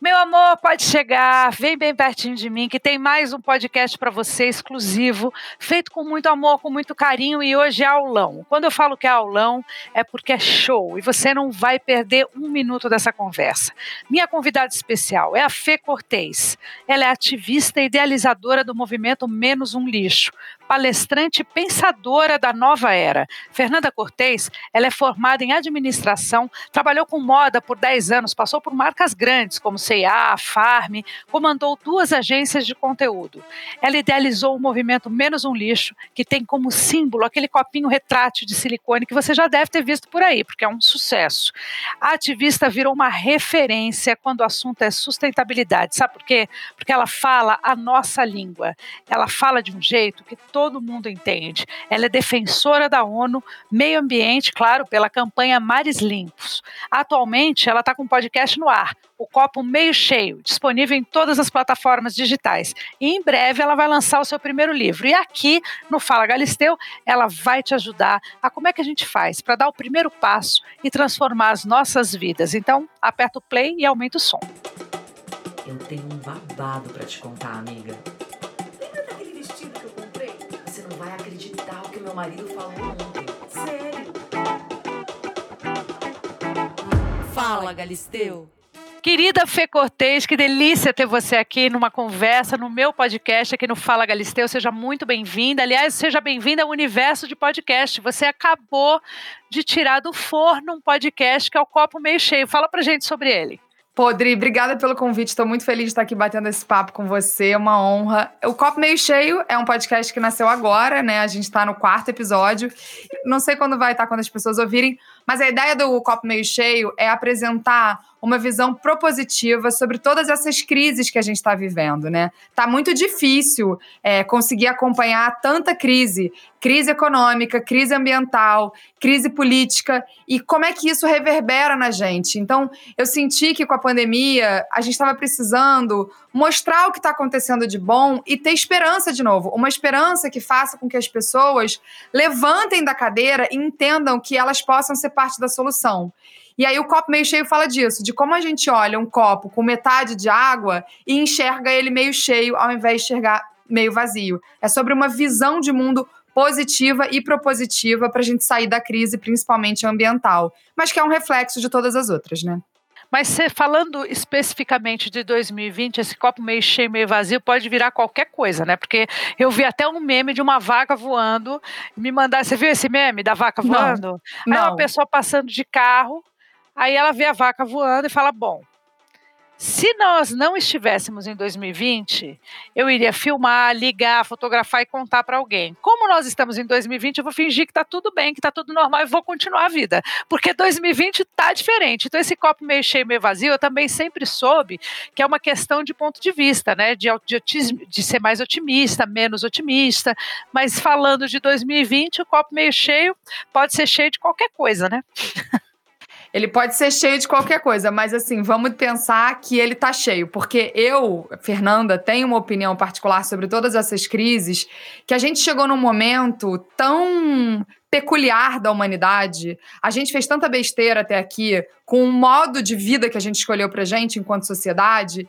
Meu amor, pode chegar, vem bem pertinho de mim, que tem mais um podcast para você exclusivo, feito com muito amor, com muito carinho e hoje é aulão. Quando eu falo que é aulão, é porque é show e você não vai perder um minuto dessa conversa. Minha convidada especial é a Fê Cortez. Ela é ativista e idealizadora do movimento Menos um Lixo, palestrante pensadora da nova era. Fernanda Cortez, ela é formada em administração, trabalhou com moda por 10 anos, passou por marcas grandes como C&A, Farm, comandou duas agências de conteúdo. Ela idealizou o movimento Menos um Lixo, que tem como símbolo aquele copinho retrátil de silicone que você já deve ter visto por aí, porque é um sucesso. A ativista virou uma referência quando o assunto é sustentabilidade. Sabe por quê? Porque ela fala a nossa língua. Ela fala de um jeito que mundo entende. Ela é defensora da ONU, meio ambiente, claro, pela campanha Mares Limpos. Atualmente, ela está com um podcast no ar, o Copo Meio Cheio, disponível em todas as plataformas digitais. E em breve ela vai lançar o seu primeiro livro. E aqui no Fala Galisteu, ela vai te ajudar a como é que a gente faz para dar o primeiro passo e transformar as nossas vidas. Então, aperta o play e aumenta o som. Eu tenho um babado para te contar, amiga. Vai acreditar o que meu marido falou ontem. Sério. Fala, Galisteu. Querida Fê Cortez, que delícia ter você aqui numa conversa no meu podcast aqui no Fala Galisteu. Seja muito bem-vinda. Aliás, seja bem-vinda ao universo de podcast. Você acabou de tirar do forno um podcast que é o Copo Meio Cheio. Fala pra gente sobre ele. Podri, obrigada pelo convite. Estou muito feliz de estar aqui batendo esse papo com você. É uma honra. O Copo Meio Cheio é um podcast que nasceu agora, né? A gente está no quarto episódio. Não sei quando vai estar quando as pessoas ouvirem, mas a ideia do Copo Meio Cheio é apresentar uma visão propositiva sobre todas essas crises que a gente está vivendo, né? Tá muito difícil é, conseguir acompanhar tanta crise, crise econômica, crise ambiental, crise política e como é que isso reverbera na gente. Então, eu senti que com a pandemia a gente estava precisando mostrar o que está acontecendo de bom e ter esperança de novo, uma esperança que faça com que as pessoas levantem da cadeira e entendam que elas possam ser parte da solução. E aí o copo meio cheio fala disso, de como a gente olha um copo com metade de água e enxerga ele meio cheio ao invés de enxergar meio vazio. É sobre uma visão de mundo positiva e propositiva para a gente sair da crise, principalmente ambiental, mas que é um reflexo de todas as outras, né? Mas falando especificamente de 2020, esse copo meio cheio, meio vazio, pode virar qualquer coisa, né? Porque eu vi até um meme de uma vaca voando. Me mandar, você viu esse meme da vaca voando? Não, Aí não. uma pessoa passando de carro, aí ela vê a vaca voando e fala: Bom, se nós não estivéssemos em 2020, eu iria filmar, ligar, fotografar e contar para alguém. Como nós estamos em 2020, eu vou fingir que está tudo bem, que está tudo normal e vou continuar a vida. Porque 2020 está diferente. Então, esse copo meio cheio, meio vazio, eu também sempre soube que é uma questão de ponto de vista, né? De, de, de ser mais otimista, menos otimista. Mas falando de 2020, o copo meio cheio pode ser cheio de qualquer coisa, né? Ele pode ser cheio de qualquer coisa, mas assim, vamos pensar que ele tá cheio, porque eu, Fernanda, tenho uma opinião particular sobre todas essas crises, que a gente chegou num momento tão peculiar da humanidade. A gente fez tanta besteira até aqui com o modo de vida que a gente escolheu pra gente enquanto sociedade,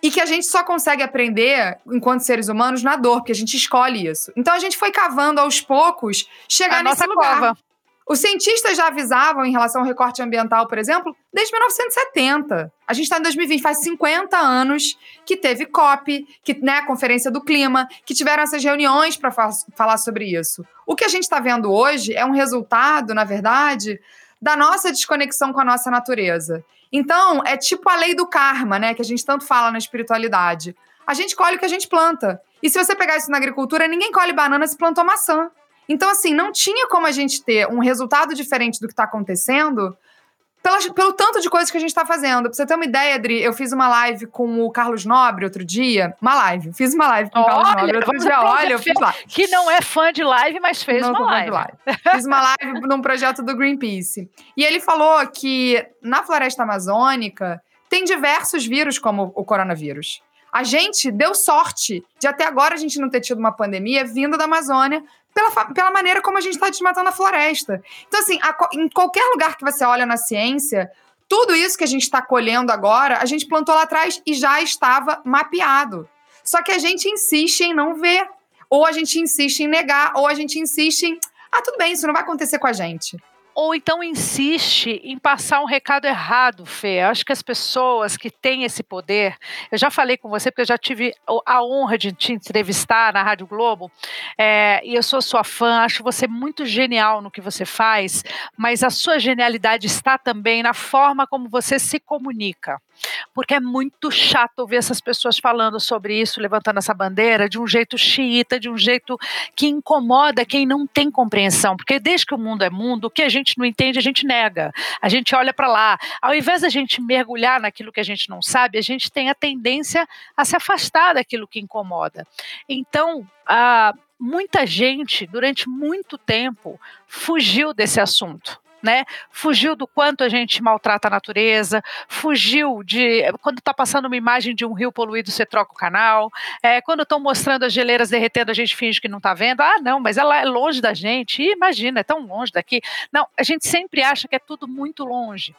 e que a gente só consegue aprender enquanto seres humanos na dor, porque a gente escolhe isso. Então a gente foi cavando aos poucos chegar a nesse nossa lugar. cova. Os cientistas já avisavam em relação ao recorte ambiental, por exemplo, desde 1970. A gente está em 2020, faz 50 anos que teve COP, que, né, a Conferência do Clima, que tiveram essas reuniões para falar sobre isso. O que a gente está vendo hoje é um resultado, na verdade, da nossa desconexão com a nossa natureza. Então, é tipo a lei do karma, né, que a gente tanto fala na espiritualidade. A gente colhe o que a gente planta. E se você pegar isso na agricultura, ninguém colhe banana se plantou maçã. Então, assim, não tinha como a gente ter um resultado diferente do que está acontecendo pela- pelo tanto de coisas que a gente está fazendo. Pra você ter uma ideia, Adri, eu fiz uma live com o Carlos Nobre outro dia. Uma live. Fiz uma live com o Carlos Nobre outro dia. Olha, eu fiz lá. Que não é fã de live, mas fez Não uma de live. Fiz uma live num projeto do Greenpeace. E ele falou que na floresta amazônica tem diversos vírus, como o coronavírus. A gente deu sorte de até agora a gente não ter tido uma pandemia vinda da Amazônia pela, pela maneira como a gente está desmatando a floresta. Então, assim, a em qualquer lugar que você olha na ciência, Tudo isso que a gente está colhendo agora, a gente plantou lá atrás e já estava mapeado. Só que a gente insiste em não ver, ou a gente insiste em negar, ou a gente insiste em. Ah, tudo bem, isso não vai acontecer com a gente ou então insiste em passar um recado errado, Fê. Eu acho que as pessoas que têm esse poder, eu já falei com você, porque eu já tive a honra de te entrevistar na Rádio Globo, é, e eu sou sua fã, acho você muito genial no que você faz, mas a sua genialidade está também na forma como você se comunica porque é muito chato ouvir essas pessoas falando sobre isso, levantando essa bandeira de um jeito xiita, de um jeito que incomoda quem não tem compreensão, porque desde que o mundo é mundo, o que a gente não entende, a gente nega, a gente olha para lá. Ao invés da gente mergulhar naquilo que a gente não sabe, a gente tem a tendência a se afastar daquilo que incomoda. Então, a muita gente, durante muito tempo, fugiu desse assunto né? Fugiu do quanto a gente maltrata a natureza, fugiu de quando está passando uma imagem de um rio poluído, você troca o canal. É, quando estão mostrando as geleiras derretendo, a gente finge que não está vendo. Ah, não, mas ela é longe da gente. Ih, imagina, é tão longe daqui. Não, a gente sempre acha que é tudo muito longe.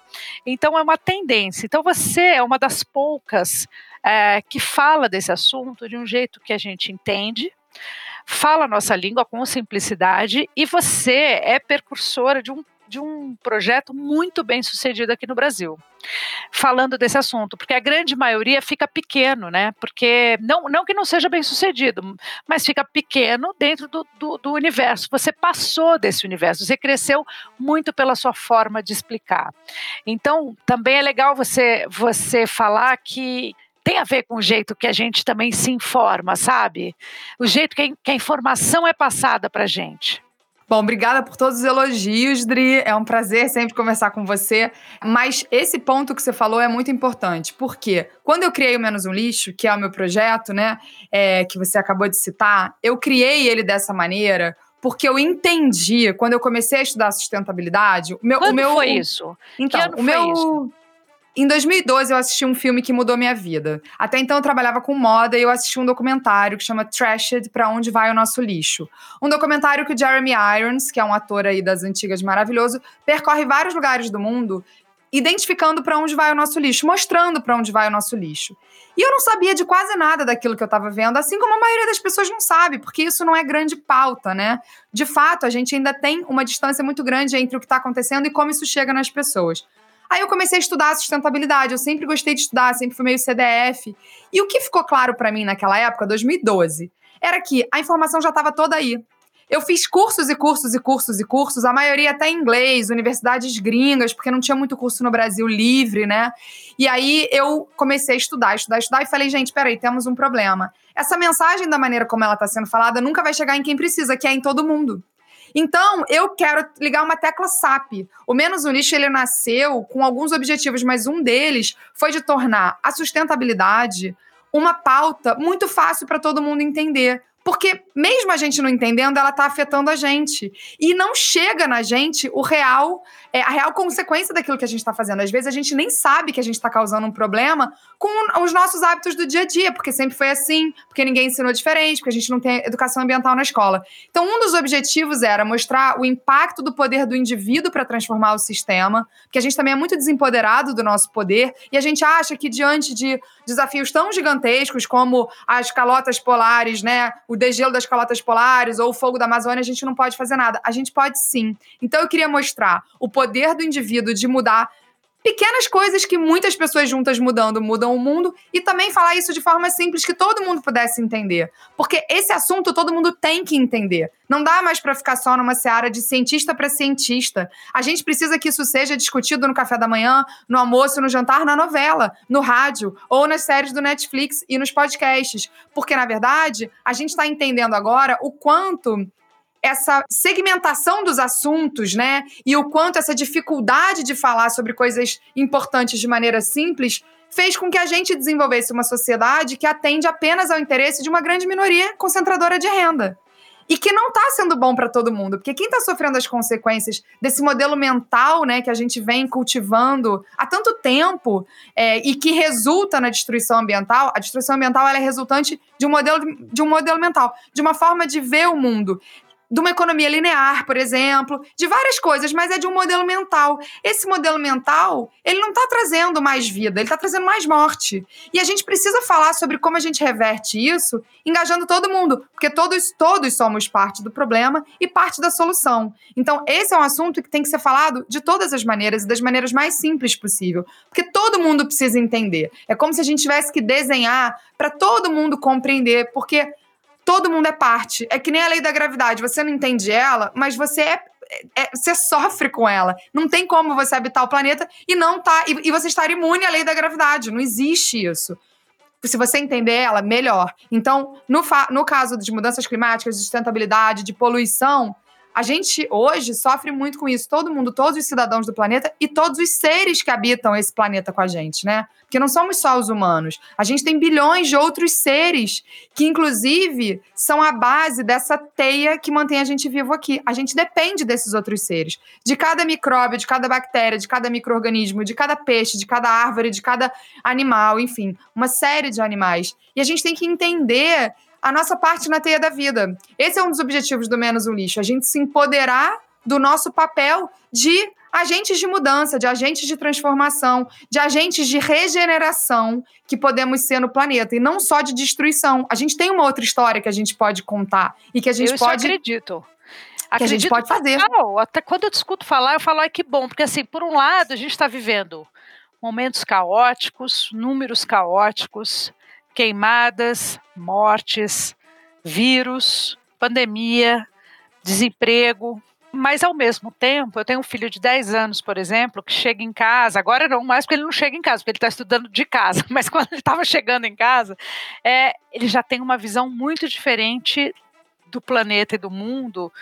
Então é uma tendência. Então você é uma das poucas é, que fala desse assunto de um jeito que a gente entende fala a nossa língua com simplicidade e você é percursora de um de um projeto muito bem sucedido aqui no Brasil, falando desse assunto, porque a grande maioria fica pequeno, né? Porque não, não que não seja bem sucedido, mas fica pequeno dentro do, do, do universo. Você passou desse universo, você cresceu muito pela sua forma de explicar. Então, também é legal você, você falar que tem a ver com o jeito que a gente também se informa, sabe? O jeito que a, que a informação é passada para gente. Bom, obrigada por todos os elogios, Dri. É um prazer sempre conversar com você. Mas esse ponto que você falou é muito importante, porque quando eu criei o Menos um Lixo, que é o meu projeto, né, é, que você acabou de citar, eu criei ele dessa maneira porque eu entendi, quando eu comecei a estudar sustentabilidade, o meu. Quando o meu, foi isso? Então, o meu. Isso? Em 2012, eu assisti um filme que mudou minha vida. Até então, eu trabalhava com moda e eu assisti um documentário que chama Trashed Pra Onde Vai o Nosso Lixo. Um documentário que o Jeremy Irons, que é um ator aí das antigas maravilhoso, percorre vários lugares do mundo identificando para onde vai o nosso lixo, mostrando para onde vai o nosso lixo. E eu não sabia de quase nada daquilo que eu estava vendo, assim como a maioria das pessoas não sabe, porque isso não é grande pauta, né? De fato, a gente ainda tem uma distância muito grande entre o que está acontecendo e como isso chega nas pessoas. Aí eu comecei a estudar sustentabilidade. Eu sempre gostei de estudar, sempre fui meio CDF. E o que ficou claro para mim naquela época, 2012, era que a informação já estava toda aí. Eu fiz cursos e cursos e cursos e cursos, a maioria até em inglês, universidades gringas, porque não tinha muito curso no Brasil livre, né? E aí eu comecei a estudar, estudar, estudar e falei, gente, peraí, temos um problema. Essa mensagem, da maneira como ela está sendo falada, nunca vai chegar em quem precisa, que é em todo mundo. Então, eu quero ligar uma tecla SAP. O Menos um Lixo, ele nasceu com alguns objetivos, mas um deles foi de tornar a sustentabilidade uma pauta muito fácil para todo mundo entender. Porque, mesmo a gente não entendendo, ela está afetando a gente. E não chega na gente o real, é, a real consequência daquilo que a gente está fazendo. Às vezes a gente nem sabe que a gente está causando um problema com os nossos hábitos do dia a dia, porque sempre foi assim, porque ninguém ensinou diferente, porque a gente não tem educação ambiental na escola. Então, um dos objetivos era mostrar o impacto do poder do indivíduo para transformar o sistema, porque a gente também é muito desempoderado do nosso poder e a gente acha que diante de desafios tão gigantescos como as calotas polares, né, o degelo das calotas polares ou o fogo da Amazônia, a gente não pode fazer nada. A gente pode sim. Então eu queria mostrar o poder do indivíduo de mudar pequenas coisas que muitas pessoas juntas mudando mudam o mundo e também falar isso de forma simples que todo mundo pudesse entender. Porque esse assunto todo mundo tem que entender. Não dá mais para ficar só numa seara de cientista para cientista. A gente precisa que isso seja discutido no café da manhã, no almoço, no jantar, na novela, no rádio ou nas séries do Netflix e nos podcasts. Porque, na verdade, a gente está entendendo agora o quanto essa segmentação dos assuntos, né? E o quanto essa dificuldade de falar sobre coisas importantes de maneira simples fez com que a gente desenvolvesse uma sociedade que atende apenas ao interesse de uma grande minoria concentradora de renda. E que não está sendo bom para todo mundo, porque quem está sofrendo as consequências desse modelo mental né, que a gente vem cultivando há tanto tempo é, e que resulta na destruição ambiental, a destruição ambiental é resultante de um, modelo, de um modelo mental, de uma forma de ver o mundo de uma economia linear, por exemplo, de várias coisas, mas é de um modelo mental. Esse modelo mental, ele não está trazendo mais vida, ele está trazendo mais morte. E a gente precisa falar sobre como a gente reverte isso, engajando todo mundo, porque todos, todos somos parte do problema e parte da solução. Então, esse é um assunto que tem que ser falado de todas as maneiras e das maneiras mais simples possível, porque todo mundo precisa entender. É como se a gente tivesse que desenhar para todo mundo compreender, porque todo mundo é parte. É que nem a lei da gravidade. Você não entende ela, mas você é, é, você sofre com ela. Não tem como você habitar o planeta e não tá e, e, você estar imune à lei da gravidade. Não existe isso. Se você entender ela, melhor. Então, no, no caso de mudanças climáticas, de sustentabilidade, de poluição, a gente hoje sofre muito com isso. Todo mundo, todos os cidadãos do planeta e todos os seres que habitam esse planeta com a gente, né? Porque não somos só os humanos. A gente tem bilhões de outros seres que, inclusive, são a base dessa teia que mantém a gente vivo aqui. A gente depende desses outros seres. De cada micróbio, de cada bactéria, de cada microorganismo, de cada peixe, de cada árvore, de cada animal, enfim, uma série de animais. E a gente tem que entender a nossa parte na teia da vida. Esse é um dos objetivos do Menos um Lixo, a gente se empoderar do nosso papel de agentes de mudança, de agentes de transformação, de agentes de regeneração que podemos ser no planeta e não só de destruição. A gente tem uma outra história que a gente pode contar e que a gente eu pode acredito. Que acredito a gente pode fazer. Não, até quando eu discuto falar, eu falo, ai que bom, porque assim, por um lado, a gente está vivendo momentos caóticos, números caóticos, queimadas, mortes, vírus, pandemia, desemprego. Mas, ao mesmo tempo, eu tenho um filho de 10 anos, por exemplo, que chega em casa, agora não mais porque ele não chega em casa, porque ele está estudando de casa, mas quando ele estava chegando em casa, é, ele já tem uma visão muito diferente do planeta e do mundo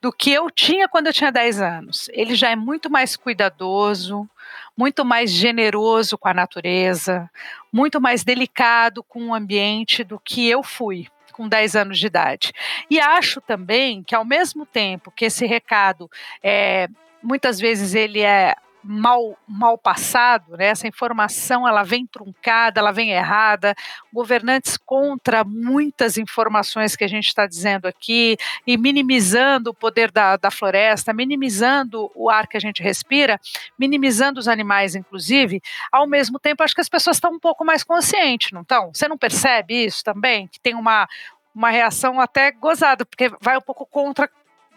do que eu tinha quando eu tinha 10 anos. Ele já é muito mais cuidadoso, muito mais generoso com a natureza, muito mais delicado com o ambiente do que eu fui com 10 anos de idade. E acho também que, ao mesmo tempo que esse recado é, muitas vezes ele é mal, mal passado, né? essa informação ela vem truncada, ela vem errada, governantes contra muitas informações que a gente está dizendo aqui e minimizando o poder da, da floresta, minimizando o ar que a gente respira, minimizando os animais, inclusive, ao mesmo tempo acho que as pessoas estão um pouco mais conscientes, não estão? Você não percebe isso também? Que tem uma, uma reação até gozada, porque vai um pouco contra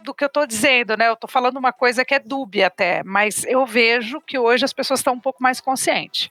do que eu estou dizendo, né? Eu estou falando uma coisa que é dúbia até, mas eu vejo que hoje as pessoas estão um pouco mais conscientes.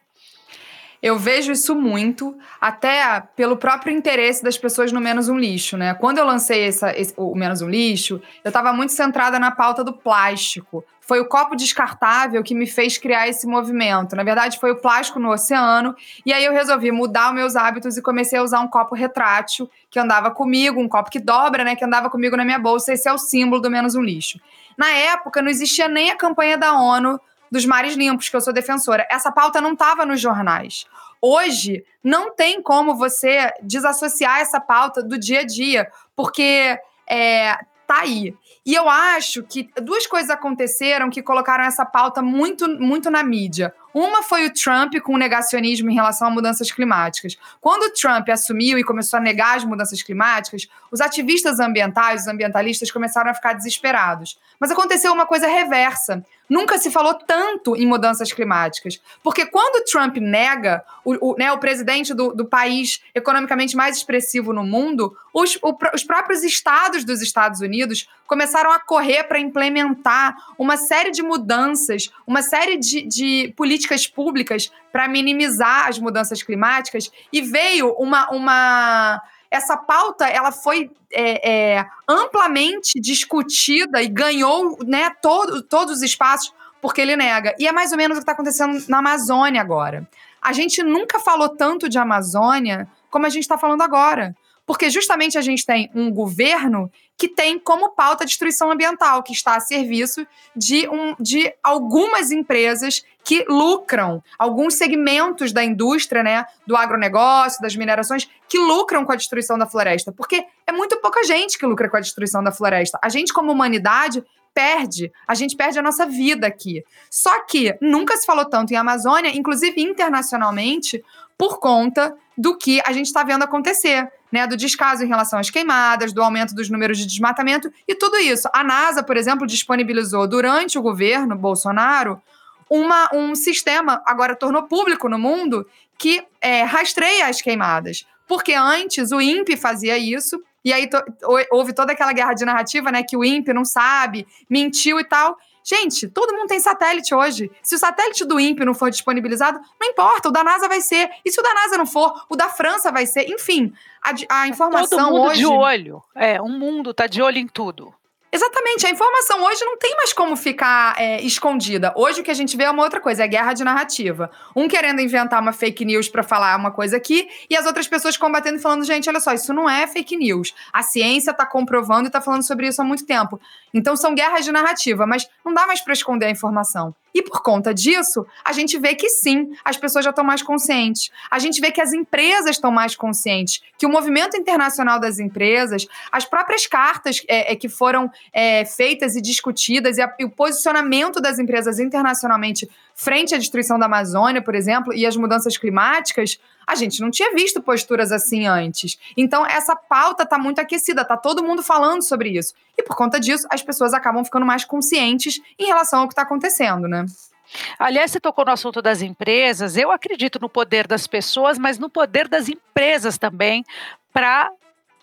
Eu vejo isso muito, até pelo próprio interesse das pessoas no Menos um Lixo, né? Quando eu lancei essa, esse, o Menos um Lixo, eu estava muito centrada na pauta do plástico. Foi o copo descartável que me fez criar esse movimento. Na verdade, foi o plástico no oceano. E aí eu resolvi mudar os meus hábitos e comecei a usar um copo retrátil que andava comigo, um copo que dobra, né? Que andava comigo na minha bolsa. Esse é o símbolo do Menos um Lixo. Na época, não existia nem a campanha da ONU dos mares limpos, que eu sou defensora. Essa pauta não estava nos jornais. Hoje, não tem como você desassociar essa pauta do dia a dia, porque é, tá aí. E eu acho que duas coisas aconteceram que colocaram essa pauta muito, muito na mídia. Uma foi o Trump com o negacionismo em relação a mudanças climáticas. Quando o Trump assumiu e começou a negar as mudanças climáticas, os ativistas ambientais, os ambientalistas começaram a ficar desesperados. Mas aconteceu uma coisa reversa. Nunca se falou tanto em mudanças climáticas. Porque quando o Trump nega, o, o, né, o presidente do, do, país economicamente mais expressivo no mundo, os, o, os próprios estados dos Estados Unidos começaram a correr para implementar uma série de mudanças, uma série de, de políticas públicas para minimizar as mudanças climáticas. E veio uma. uma essa pauta ela foi é, é, amplamente discutida e ganhou né, todo, todos os espaços porque ele nega. E é mais ou menos o que está acontecendo na Amazônia agora. A gente nunca falou tanto de Amazônia como a gente está falando agora. Porque justamente a gente tem um governo que tem como pauta a destruição ambiental, que está a serviço de, um, de algumas empresas que lucram, alguns segmentos da indústria, né, do agronegócio, das minerações, que lucram com a destruição da floresta. Porque é muito pouca gente que lucra com a destruição da floresta. A gente, como humanidade, perde, a gente perde a nossa vida aqui. Só que nunca se falou tanto em Amazônia, inclusive internacionalmente, por conta do que a gente está vendo acontecer, né? Do descaso em relação às queimadas, do aumento dos números de desmatamento e tudo isso. A NASA, por exemplo, disponibilizou durante o governo Bolsonaro uma, um sistema, agora tornou público no mundo, que é, rastreia as queimadas. Porque antes o INPE fazia isso, e aí houve toda aquela guerra de narrativa, né? Que o INPE não sabe, mentiu e tal. Gente, todo mundo tem satélite hoje. Se o satélite do INPE não for disponibilizado, não importa, o da NASA vai ser. E se o da NASA não for, o da França vai ser. Enfim, a, a informação todo mundo hoje. de olho. É, o mundo tá de olho em tudo. Exatamente, a informação hoje não tem mais como ficar é, escondida. Hoje o que a gente vê é uma outra coisa, é guerra de narrativa. Um querendo inventar uma fake news para falar uma coisa aqui e as outras pessoas combatendo e falando, gente, olha só, isso não é fake news. A ciência está comprovando e está falando sobre isso há muito tempo. Então são guerras de narrativa, mas não dá mais para esconder a informação. E por conta disso, a gente vê que sim, as pessoas já estão mais conscientes. A gente vê que as empresas estão mais conscientes, que o movimento internacional das empresas, as próprias cartas é, é que foram é, feitas e discutidas, e, a, e o posicionamento das empresas internacionalmente frente à destruição da Amazônia, por exemplo, e as mudanças climáticas, a gente não tinha visto posturas assim antes. Então, essa pauta está muito aquecida, está todo mundo falando sobre isso. E por conta disso, as pessoas acabam ficando mais conscientes em relação ao que está acontecendo, né? Aliás, você tocou no assunto das empresas. Eu acredito no poder das pessoas, mas no poder das empresas também para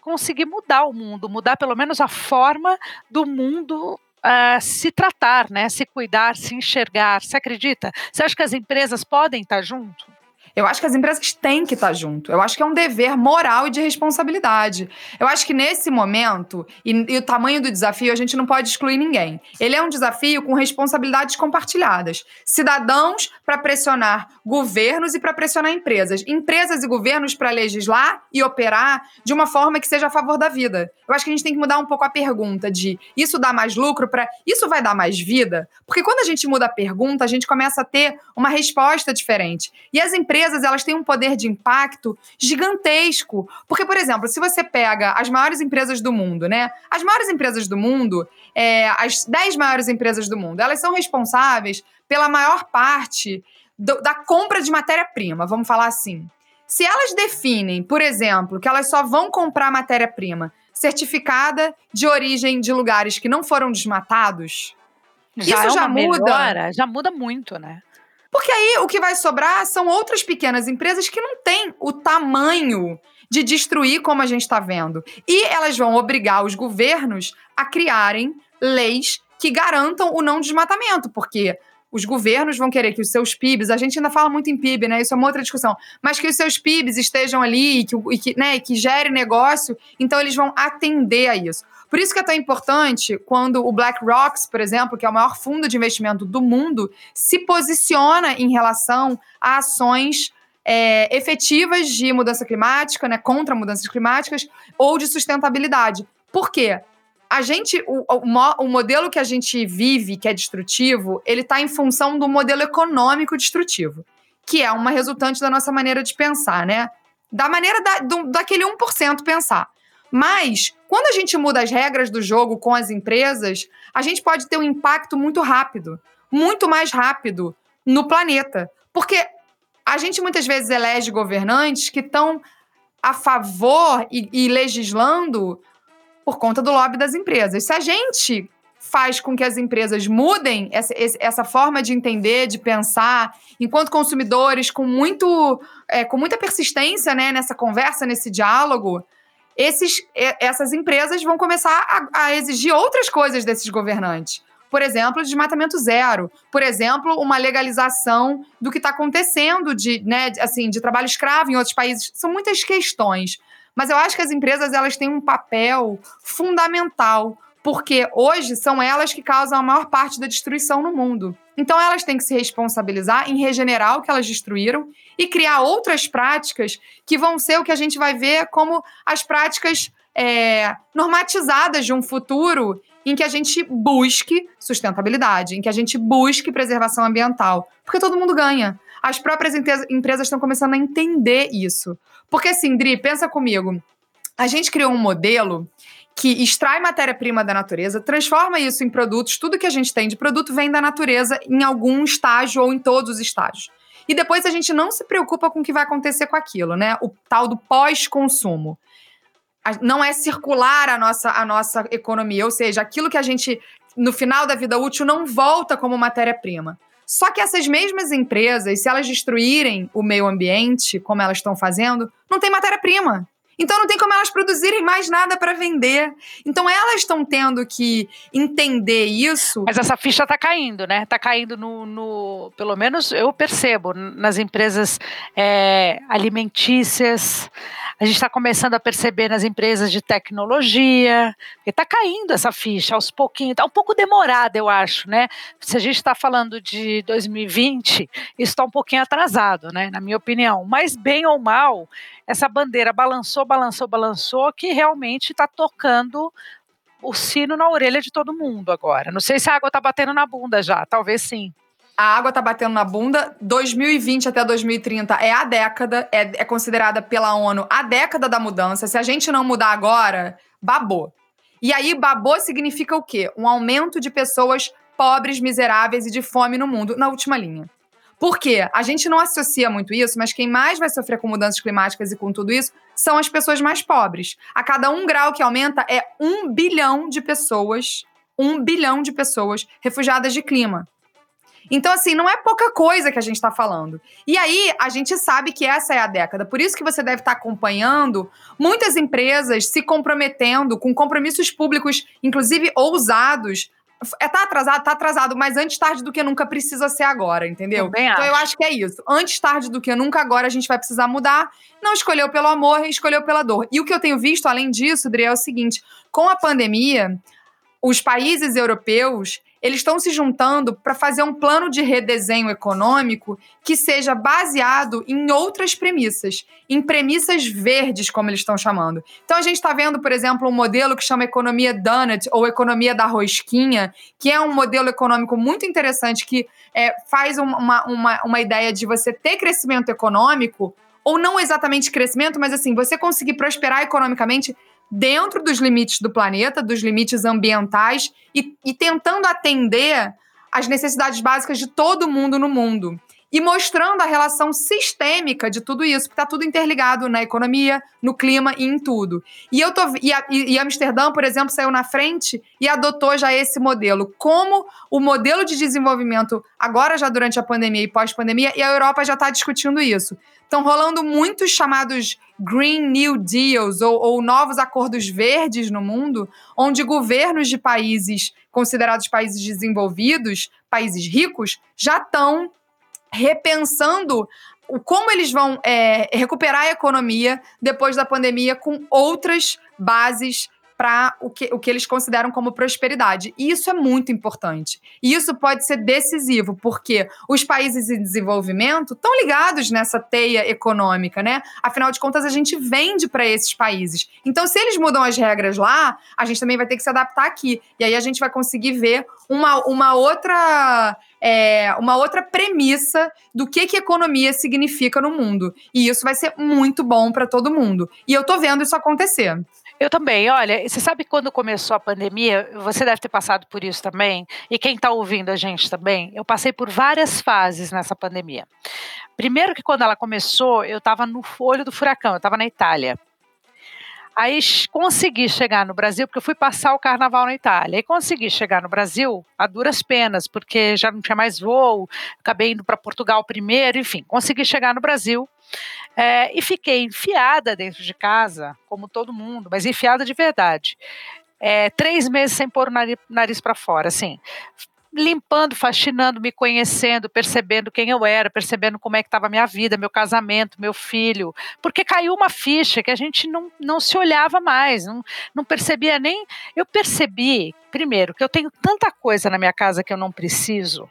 conseguir mudar o mundo, mudar pelo menos a forma do mundo Uh, se tratar, né? Se cuidar, se enxergar. Você acredita? Você acha que as empresas podem estar junto? Eu acho que as empresas têm que estar junto. Eu acho que é um dever moral e de responsabilidade. Eu acho que nesse momento, e, e, o tamanho do desafio, a gente não pode excluir ninguém. Ele é um desafio com responsabilidades compartilhadas. Cidadãos para pressionar governos e para pressionar empresas. Empresas e governos para legislar e operar de uma forma que seja a favor da vida. Eu acho que a gente tem que mudar um pouco a pergunta de isso dá mais lucro para isso vai dar mais vida? Porque quando a gente muda a pergunta, a gente começa a ter uma resposta diferente. E as empresas empresas elas têm um poder de impacto gigantesco. Porque, por exemplo, se você pega as maiores empresas do mundo, né? As maiores empresas do mundo, é, as 10 maiores empresas do mundo, elas são responsáveis pela maior parte do, da compra de matéria-prima, vamos falar assim. Se elas definem, por exemplo, que elas só vão comprar matéria-prima certificada de origem de lugares que não foram desmatados, já isso é já muda. Melhora, já muda muito, né? Porque aí o que vai sobrar são outras pequenas empresas que não têm o tamanho de destruir como a gente está vendo. E elas vão obrigar os governos a criarem leis que garantam o não desmatamento, porque os governos vão querer que os seus PIBs, a gente ainda fala muito em PIB, né? Isso é uma outra discussão, mas que os seus PIBs estejam ali e que, e que, né, que gere negócio, então eles vão atender a isso. Por isso que é tão importante quando o BlackRock, por exemplo, que é o maior fundo de investimento do mundo, se posiciona em relação a ações é, efetivas de mudança climática, né, contra mudanças climáticas, ou de sustentabilidade. Por quê? A gente, o, o, o modelo que a gente vive, que é destrutivo, ele está em função do modelo econômico destrutivo, que é uma resultante da nossa maneira de pensar, né? Da maneira da, do, daquele 1% pensar. Mas, quando a gente muda as regras do jogo com as empresas, a gente pode ter um impacto muito rápido, muito mais rápido no planeta. Porque a gente muitas vezes elege governantes que estão a favor e, e legislando por conta do lobby das empresas. Se a gente faz com que as empresas mudem essa, essa forma de entender, de pensar, enquanto consumidores, com, muito, é, com muita persistência né, nessa conversa, nesse diálogo, esses, essas empresas vão começar a, a exigir outras coisas desses governantes. Por exemplo, desmatamento zero. Por exemplo, uma legalização do que está acontecendo de, né, assim, de trabalho escravo em outros países. São muitas questões. Mas eu acho que as empresas elas têm um papel fundamental, porque hoje são elas que causam a maior parte da destruição no mundo. Então elas têm que se responsabilizar em regenerar o que elas destruíram e criar outras práticas que vão ser o que a gente vai ver como as práticas é, normatizadas de um futuro em que a gente busque sustentabilidade, em que a gente busque preservação ambiental. Porque todo mundo ganha. As próprias empresas estão começando a entender isso. Porque assim, Dri, pensa comigo. A gente criou um modelo que extrai matéria-prima da natureza, transforma isso em produtos, tudo que a gente tem de produto vem da natureza em algum estágio ou em todos os estágios. E depois a gente não se preocupa com o que vai acontecer com aquilo, né? O tal do pós-consumo. Não é circular a nossa, a nossa economia, ou seja, aquilo que a gente, no final da vida útil, não volta como matéria-prima. Só que essas mesmas empresas, se elas destruírem o meio ambiente, como elas estão fazendo, não tem matéria-prima. Então não tem como elas produzirem mais nada para vender. Então elas estão tendo que entender isso. Mas essa ficha está caindo, né? Está caindo no, no, Pelo menos eu percebo nas empresas é, alimentícias. A gente está começando a perceber nas empresas de tecnologia, porque está caindo essa ficha aos pouquinhos. Está um pouco demorada, eu acho, né? Se a gente está falando de 2020, isso está um pouquinho atrasado, né? Na minha opinião. Mas bem ou mal, essa bandeira balançou, balançou, balançou, que realmente está tocando o sino na orelha de todo mundo agora. Não sei se a água está batendo na bunda já, talvez sim a água tá batendo na bunda. 2020 até 2030 é a década, é, é considerada pela ONU a década da mudança. Se a gente não mudar agora, babou. E aí, babou significa o quê? Um aumento de pessoas pobres, miseráveis e de fome no mundo, na última linha. Por quê? A gente não associa muito isso, mas quem mais vai sofrer com mudanças climáticas e com tudo isso são as pessoas mais pobres. A cada um grau que aumenta é um bilhão de pessoas, um bilhão de pessoas refugiadas de clima. Então, assim, não é pouca coisa que a gente está falando. E aí, a gente sabe que essa é a década. Por isso que você deve estar tá acompanhando muitas empresas se comprometendo com compromissos públicos, inclusive ousados. É, tá atrasado, tá atrasado, mas antes tarde do que nunca precisa ser agora, entendeu? Eu então eu acho que é isso. Antes tarde do que nunca, agora a gente vai precisar mudar. Não escolheu pelo amor, escolheu pela dor. E o que eu tenho visto, além disso, Dri, é o seguinte: com a pandemia, os países europeus eles estão se juntando para fazer um plano de redesenho econômico que seja baseado em outras premissas, em premissas verdes, como eles estão chamando. Então a gente está vendo, por exemplo, um modelo que chama economia donut ou economia da rosquinha, que é um modelo econômico muito interessante que é, faz uma, uma, uma ideia de você ter crescimento econômico, ou não exatamente crescimento, mas assim, você conseguir prosperar economicamente dentro dos limites do planeta, dos limites ambientais e, e tentando atender às necessidades básicas de todo mundo no mundo e mostrando a relação sistêmica de tudo isso, porque está tudo interligado na economia, no clima e em tudo. E eu tô e, a, e, Amsterdã, por exemplo, saiu na frente e adotou já esse modelo, como o modelo de desenvolvimento agora já durante a pandemia e pós-pandemia, e a Europa já está discutindo isso. Estão rolando muitos chamados Green New Deals ou, ou novos acordos verdes no mundo, onde governos de países considerados países desenvolvidos, países ricos, já estão repensando como eles vão é, recuperar a economia depois da pandemia com outras bases para o que, o que eles consideram como prosperidade. E isso é muito importante. E isso pode ser decisivo, porque os países em desenvolvimento estão ligados nessa teia econômica, né? Afinal de contas, a gente vende para esses países. Então, se eles mudam as regras lá, a gente também vai ter que se adaptar aqui. E aí a gente vai conseguir ver uma, uma outra. É, uma outra premissa do que, que economia significa no mundo. E isso vai ser muito bom para todo mundo. E eu tô vendo isso acontecer. Eu também. Olha, você sabe quando começou a pandemia? Você deve ter passado por isso também. E quem está ouvindo a gente também, eu passei por várias fases nessa pandemia. Primeiro que quando ela começou, eu estava no olho do furacão, eu estava na Itália. Aí consegui chegar no Brasil, porque eu fui passar o carnaval na Itália. Aí consegui chegar no Brasil a duras penas, porque já não tinha mais voo, acabei indo para Portugal primeiro, enfim, consegui chegar no Brasil. É, e fiquei enfiada dentro de casa, como todo mundo, mas enfiada de verdade. É, três meses sem pôr o nariz, nariz para fora, assim limpando, faxinando, me conhecendo, percebendo quem eu era, percebendo como é que estava a minha vida, meu casamento, meu filho, porque caiu uma ficha que a gente não, não se olhava mais, não, não percebia nem. Eu percebi, primeiro, que eu tenho tanta coisa na minha casa que eu não preciso.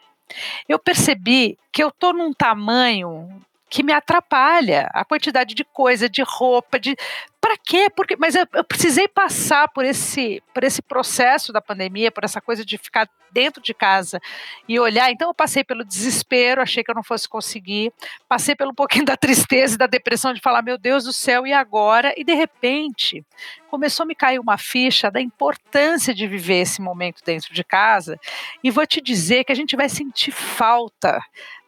Eu percebi que eu estou num tamanho que me atrapalha. A quantidade de coisa, de roupa, de para quê? Porque, mas eu, eu, precisei passar por esse, por esse processo da pandemia, por essa coisa de ficar dentro de casa e olhar. Então eu passei pelo desespero, achei que eu não fosse conseguir, passei pelo um pouquinho da tristeza e da depressão de falar, meu Deus do céu, e agora? E de repente começou a me cair uma ficha da importância de viver esse momento dentro de casa. E vou te dizer que a gente vai sentir falta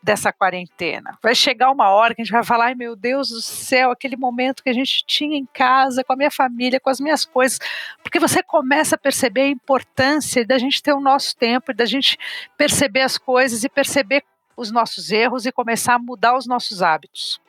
dessa quarentena. Vai chegar uma hora que a gente vai falar, ai meu Deus do céu, aquele momento que a gente tinha em casa, com a minha família, com as minhas coisas, porque você começa a perceber a importância da gente ter o nosso tempo, da gente perceber as coisas e perceber os nossos erros e começar a mudar os nossos hábitos.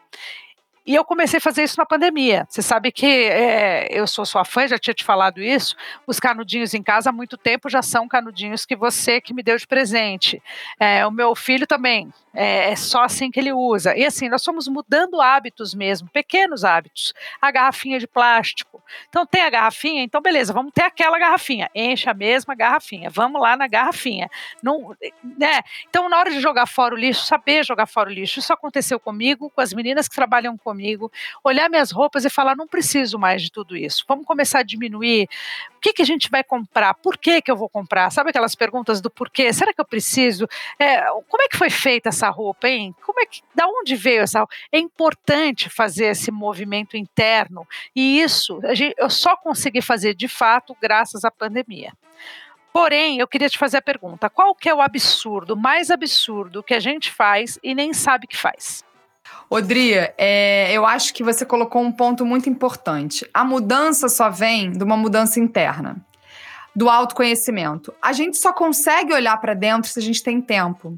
E eu comecei a fazer isso na pandemia. Você sabe que é, eu sou sua fã, já tinha te falado isso. Os canudinhos em casa há muito tempo já são canudinhos que você que me deu de presente. É, o meu filho também é, é, só assim que ele usa. E assim, nós fomos mudando hábitos mesmo, pequenos hábitos. A garrafinha de plástico. Então tem a garrafinha, então beleza, vamos ter aquela garrafinha. Enche a mesma garrafinha. Vamos lá na garrafinha. Não, né? Então, na hora de jogar fora o lixo, saber jogar fora o lixo. Isso aconteceu comigo, com as meninas que trabalham comigo comigo, olhar minhas roupas e falar: não preciso mais de tudo isso. Vamos começar a diminuir. O que, que a gente vai comprar? Por que, que eu vou comprar? Sabe aquelas perguntas do porquê? Será que eu preciso? É, como é que foi feita essa roupa, hein? Como é que, da onde veio essa roupa? É importante fazer esse movimento interno e isso gente, eu só consegui fazer de fato graças à pandemia. Porém, eu queria te fazer a pergunta: qual que é o absurdo, mais absurdo que a gente faz e nem sabe que faz? Odria, é, eu acho que você colocou um ponto muito importante. A mudança só vem de uma mudança interna, do autoconhecimento. A gente só consegue olhar para dentro se a gente tem tempo.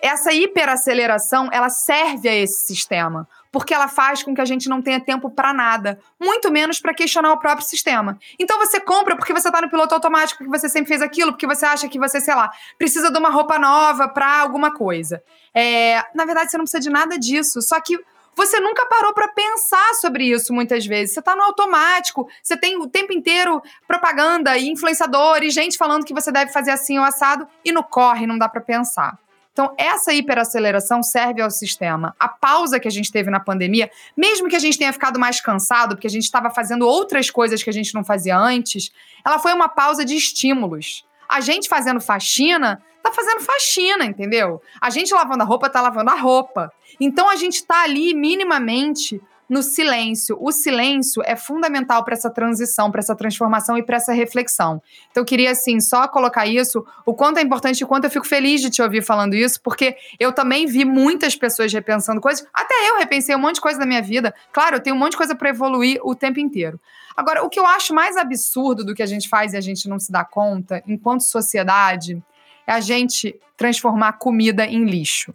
Essa hiperaceleração, ela serve a esse sistema porque ela faz com que a gente não tenha tempo para nada, muito menos para questionar o próprio sistema. Então você compra porque você tá no piloto automático, porque você sempre fez aquilo, porque você acha que você, sei lá, precisa de uma roupa nova para alguma coisa. É, na verdade, você não precisa de nada disso, só que você nunca parou para pensar sobre isso muitas vezes. Você está no automático, você tem o tempo inteiro propaganda e influenciadores, gente falando que você deve fazer assim ou assado e no corre não dá para pensar. Então, essa hiperaceleração serve ao sistema. A pausa que a gente teve na pandemia, mesmo que a gente tenha ficado mais cansado, porque a gente estava fazendo outras coisas que a gente não fazia antes, ela foi uma pausa de estímulos. A gente fazendo faxina, tá fazendo faxina, entendeu? A gente lavando a roupa, tá lavando a roupa. Então a gente tá ali minimamente no silêncio. O silêncio é fundamental para essa transição, para essa transformação e para essa reflexão. Então, eu queria, assim, só colocar isso, o quanto é importante e quanto eu fico feliz de te ouvir falando isso, porque eu também vi muitas pessoas repensando coisas, até eu repensei um monte de coisa na minha vida. Claro, eu tenho um monte de coisa para evoluir o tempo inteiro. Agora, o que eu acho mais absurdo do que a gente faz e a gente não se dá conta, enquanto sociedade, é a gente transformar comida em lixo.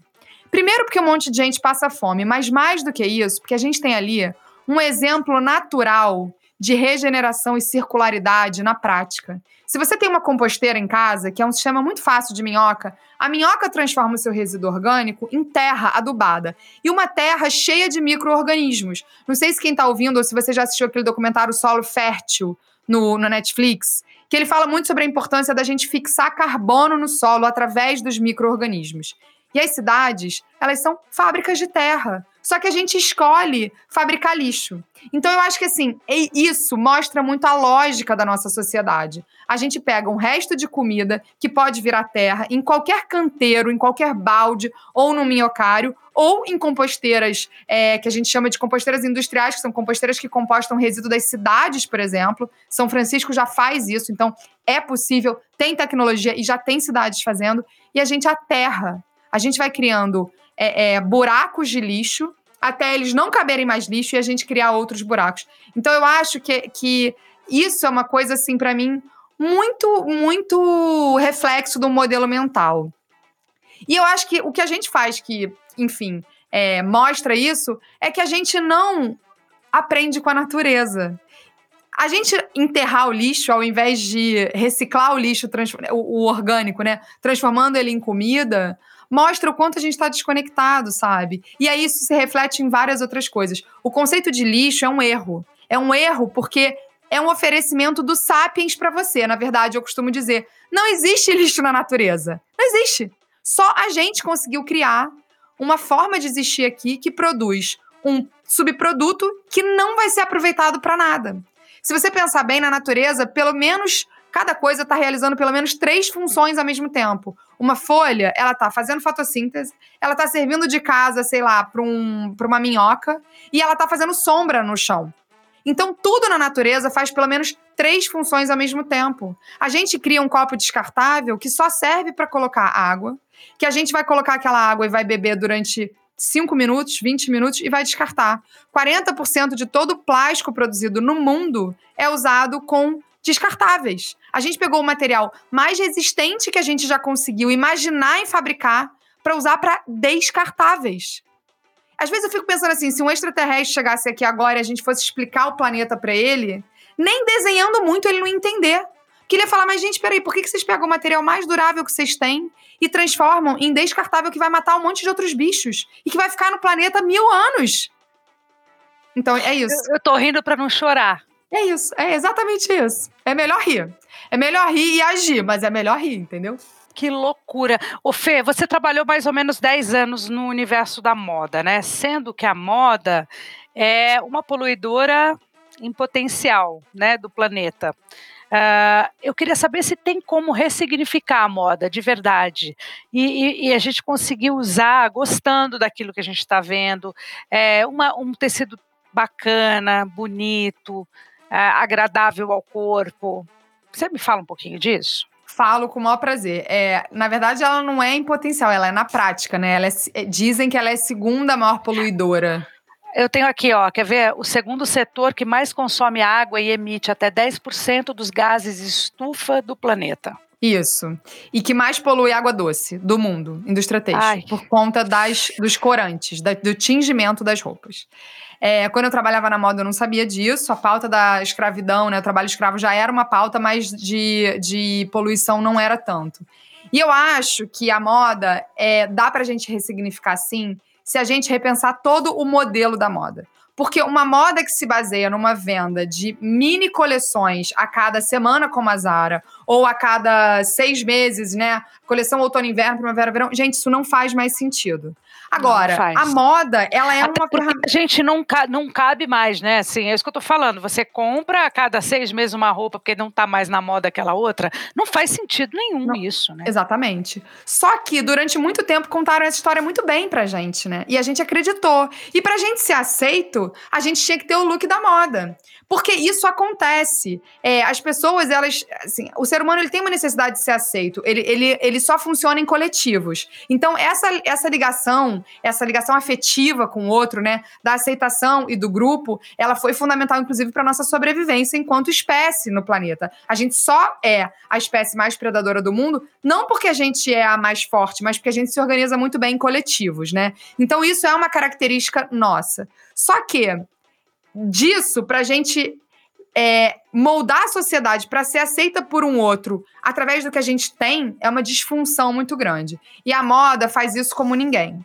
Primeiro, porque um monte de gente passa fome, mas mais do que isso, porque a gente tem ali um exemplo natural de regeneração e circularidade na prática. Se você tem uma composteira em casa, que é um sistema muito fácil de minhoca, a minhoca transforma o seu resíduo orgânico em terra adubada. E uma terra cheia de micro-organismos. Não sei se quem está ouvindo ou se você já assistiu aquele documentário Solo Fértil no, no Netflix, que ele fala muito sobre a importância da gente fixar carbono no solo através dos micro-organismos. E as cidades, elas são fábricas de terra. Só que a gente escolhe fabricar lixo. Então eu acho que assim, isso mostra muito a lógica da nossa sociedade. A gente pega um resto de comida que pode virar terra em qualquer canteiro, em qualquer balde, ou no minhocário, ou em composteiras é, que a gente chama de composteiras industriais, que são composteiras que compostam resíduo das cidades, por exemplo. São Francisco já faz isso, então é possível, tem tecnologia e já tem cidades fazendo, e a gente aterra a gente vai criando é, é, buracos de lixo até eles não caberem mais lixo e a gente criar outros buracos. Então eu acho que, que isso é uma coisa, assim, para mim, muito, muito reflexo do modelo mental. E eu acho que o que a gente faz que, enfim, é, mostra isso é que a gente não aprende com a natureza. A gente enterrar o lixo ao invés de reciclar o lixo, o, o orgânico, né? Transformando ele em comida, mostra o quanto a gente está desconectado, sabe? E aí isso se reflete em várias outras coisas. O conceito de lixo é um erro. É um erro porque é um oferecimento do Sapiens para você. Na verdade, eu costumo dizer: não existe lixo na natureza. Não existe. Só a gente conseguiu criar uma forma de existir aqui que produz um subproduto que não vai ser aproveitado para nada. Se você pensar bem na natureza, pelo menos cada coisa está realizando pelo menos três funções ao mesmo tempo. Uma folha, ela está fazendo fotossíntese, ela está servindo de casa, sei lá, para um, uma minhoca, e ela está fazendo sombra no chão. Então, tudo na natureza faz pelo menos três funções ao mesmo tempo. A gente cria um copo descartável que só serve para colocar água, que a gente vai colocar aquela água e vai beber durante 5 minutos, 20 minutos e vai descartar. 40% de todo o plástico produzido no mundo é usado com descartáveis. A gente pegou o material mais resistente que a gente já conseguiu imaginar e fabricar para usar para descartáveis. Às vezes eu fico pensando assim, se um extraterrestre chegasse aqui agora e a gente fosse explicar o planeta para ele, nem desenhando muito ele não ia entender. Queria falar, mas gente, peraí, por que vocês pegam o material mais durável que vocês têm e transformam em descartável que vai matar um monte de outros bichos e que vai ficar no planeta mil anos? Então é isso. Eu, eu tô rindo para não chorar. É isso, é exatamente isso. É melhor rir. É melhor rir e agir, mas é melhor rir, entendeu? Que loucura. Ô Fê, você trabalhou mais ou menos 10 anos no universo da moda, né? Sendo que a moda é uma poluidora em potencial, né, do planeta. Uh, eu queria saber se tem como ressignificar a moda de verdade e, e, e a gente conseguir usar gostando daquilo que a gente está vendo, é, uma, um tecido bacana, bonito, agradável ao corpo. Você me fala um pouquinho disso? Falo com o maior prazer. É, na verdade, ela não é em potencial, ela é na prática, né? Ela é, é dizem que ela é a segunda maior poluidora. Eu tenho aqui, ó, quer ver? O segundo setor que mais consome água e emite até 10% dos gases estufa do planeta. Isso. E que mais polui água doce do mundo, indústria têxtil, por conta das, dos corantes, da, do tingimento das roupas. É, quando eu trabalhava na moda, eu não sabia disso. A pauta da escravidão, né, o trabalho escravo já era uma pauta, mas de, de poluição não era tanto. E eu acho que a moda é, dá pra gente ressignificar sim, se a gente repensar todo o modelo da moda. Porque uma moda que se baseia numa venda de mini coleções a cada semana, como a Zara, ou a cada seis meses, né? Coleção outono, inverno, primavera, verão. Gente, isso não faz mais sentido. Agora, a moda, ela é Até uma ferramenta. A gente não, ca não cabe mais, né? Assim, é isso que eu tô falando. Você compra a cada seis meses uma roupa porque não tá mais na moda aquela outra. Não faz sentido nenhum não. isso, né? Exatamente. Só que durante muito tempo contaram essa história muito bem pra gente, né? E a gente acreditou. E pra gente ser aceito, a gente tinha que ter o look da moda. Porque isso acontece. É, as pessoas, elas. Assim, o ser humano ele tem uma necessidade de ser aceito. Ele, ele, ele só funciona em coletivos. Então, essa, essa ligação, essa ligação afetiva com o outro, né? Da aceitação e do grupo, ela foi fundamental, inclusive, para nossa sobrevivência enquanto espécie no planeta. A gente só é a espécie mais predadora do mundo, não porque a gente é a mais forte, mas porque a gente se organiza muito bem em coletivos, né? Então, isso é uma característica nossa. Só que disso para a gente é, moldar a sociedade para ser aceita por um outro através do que a gente tem é uma disfunção muito grande. E a moda faz isso como ninguém.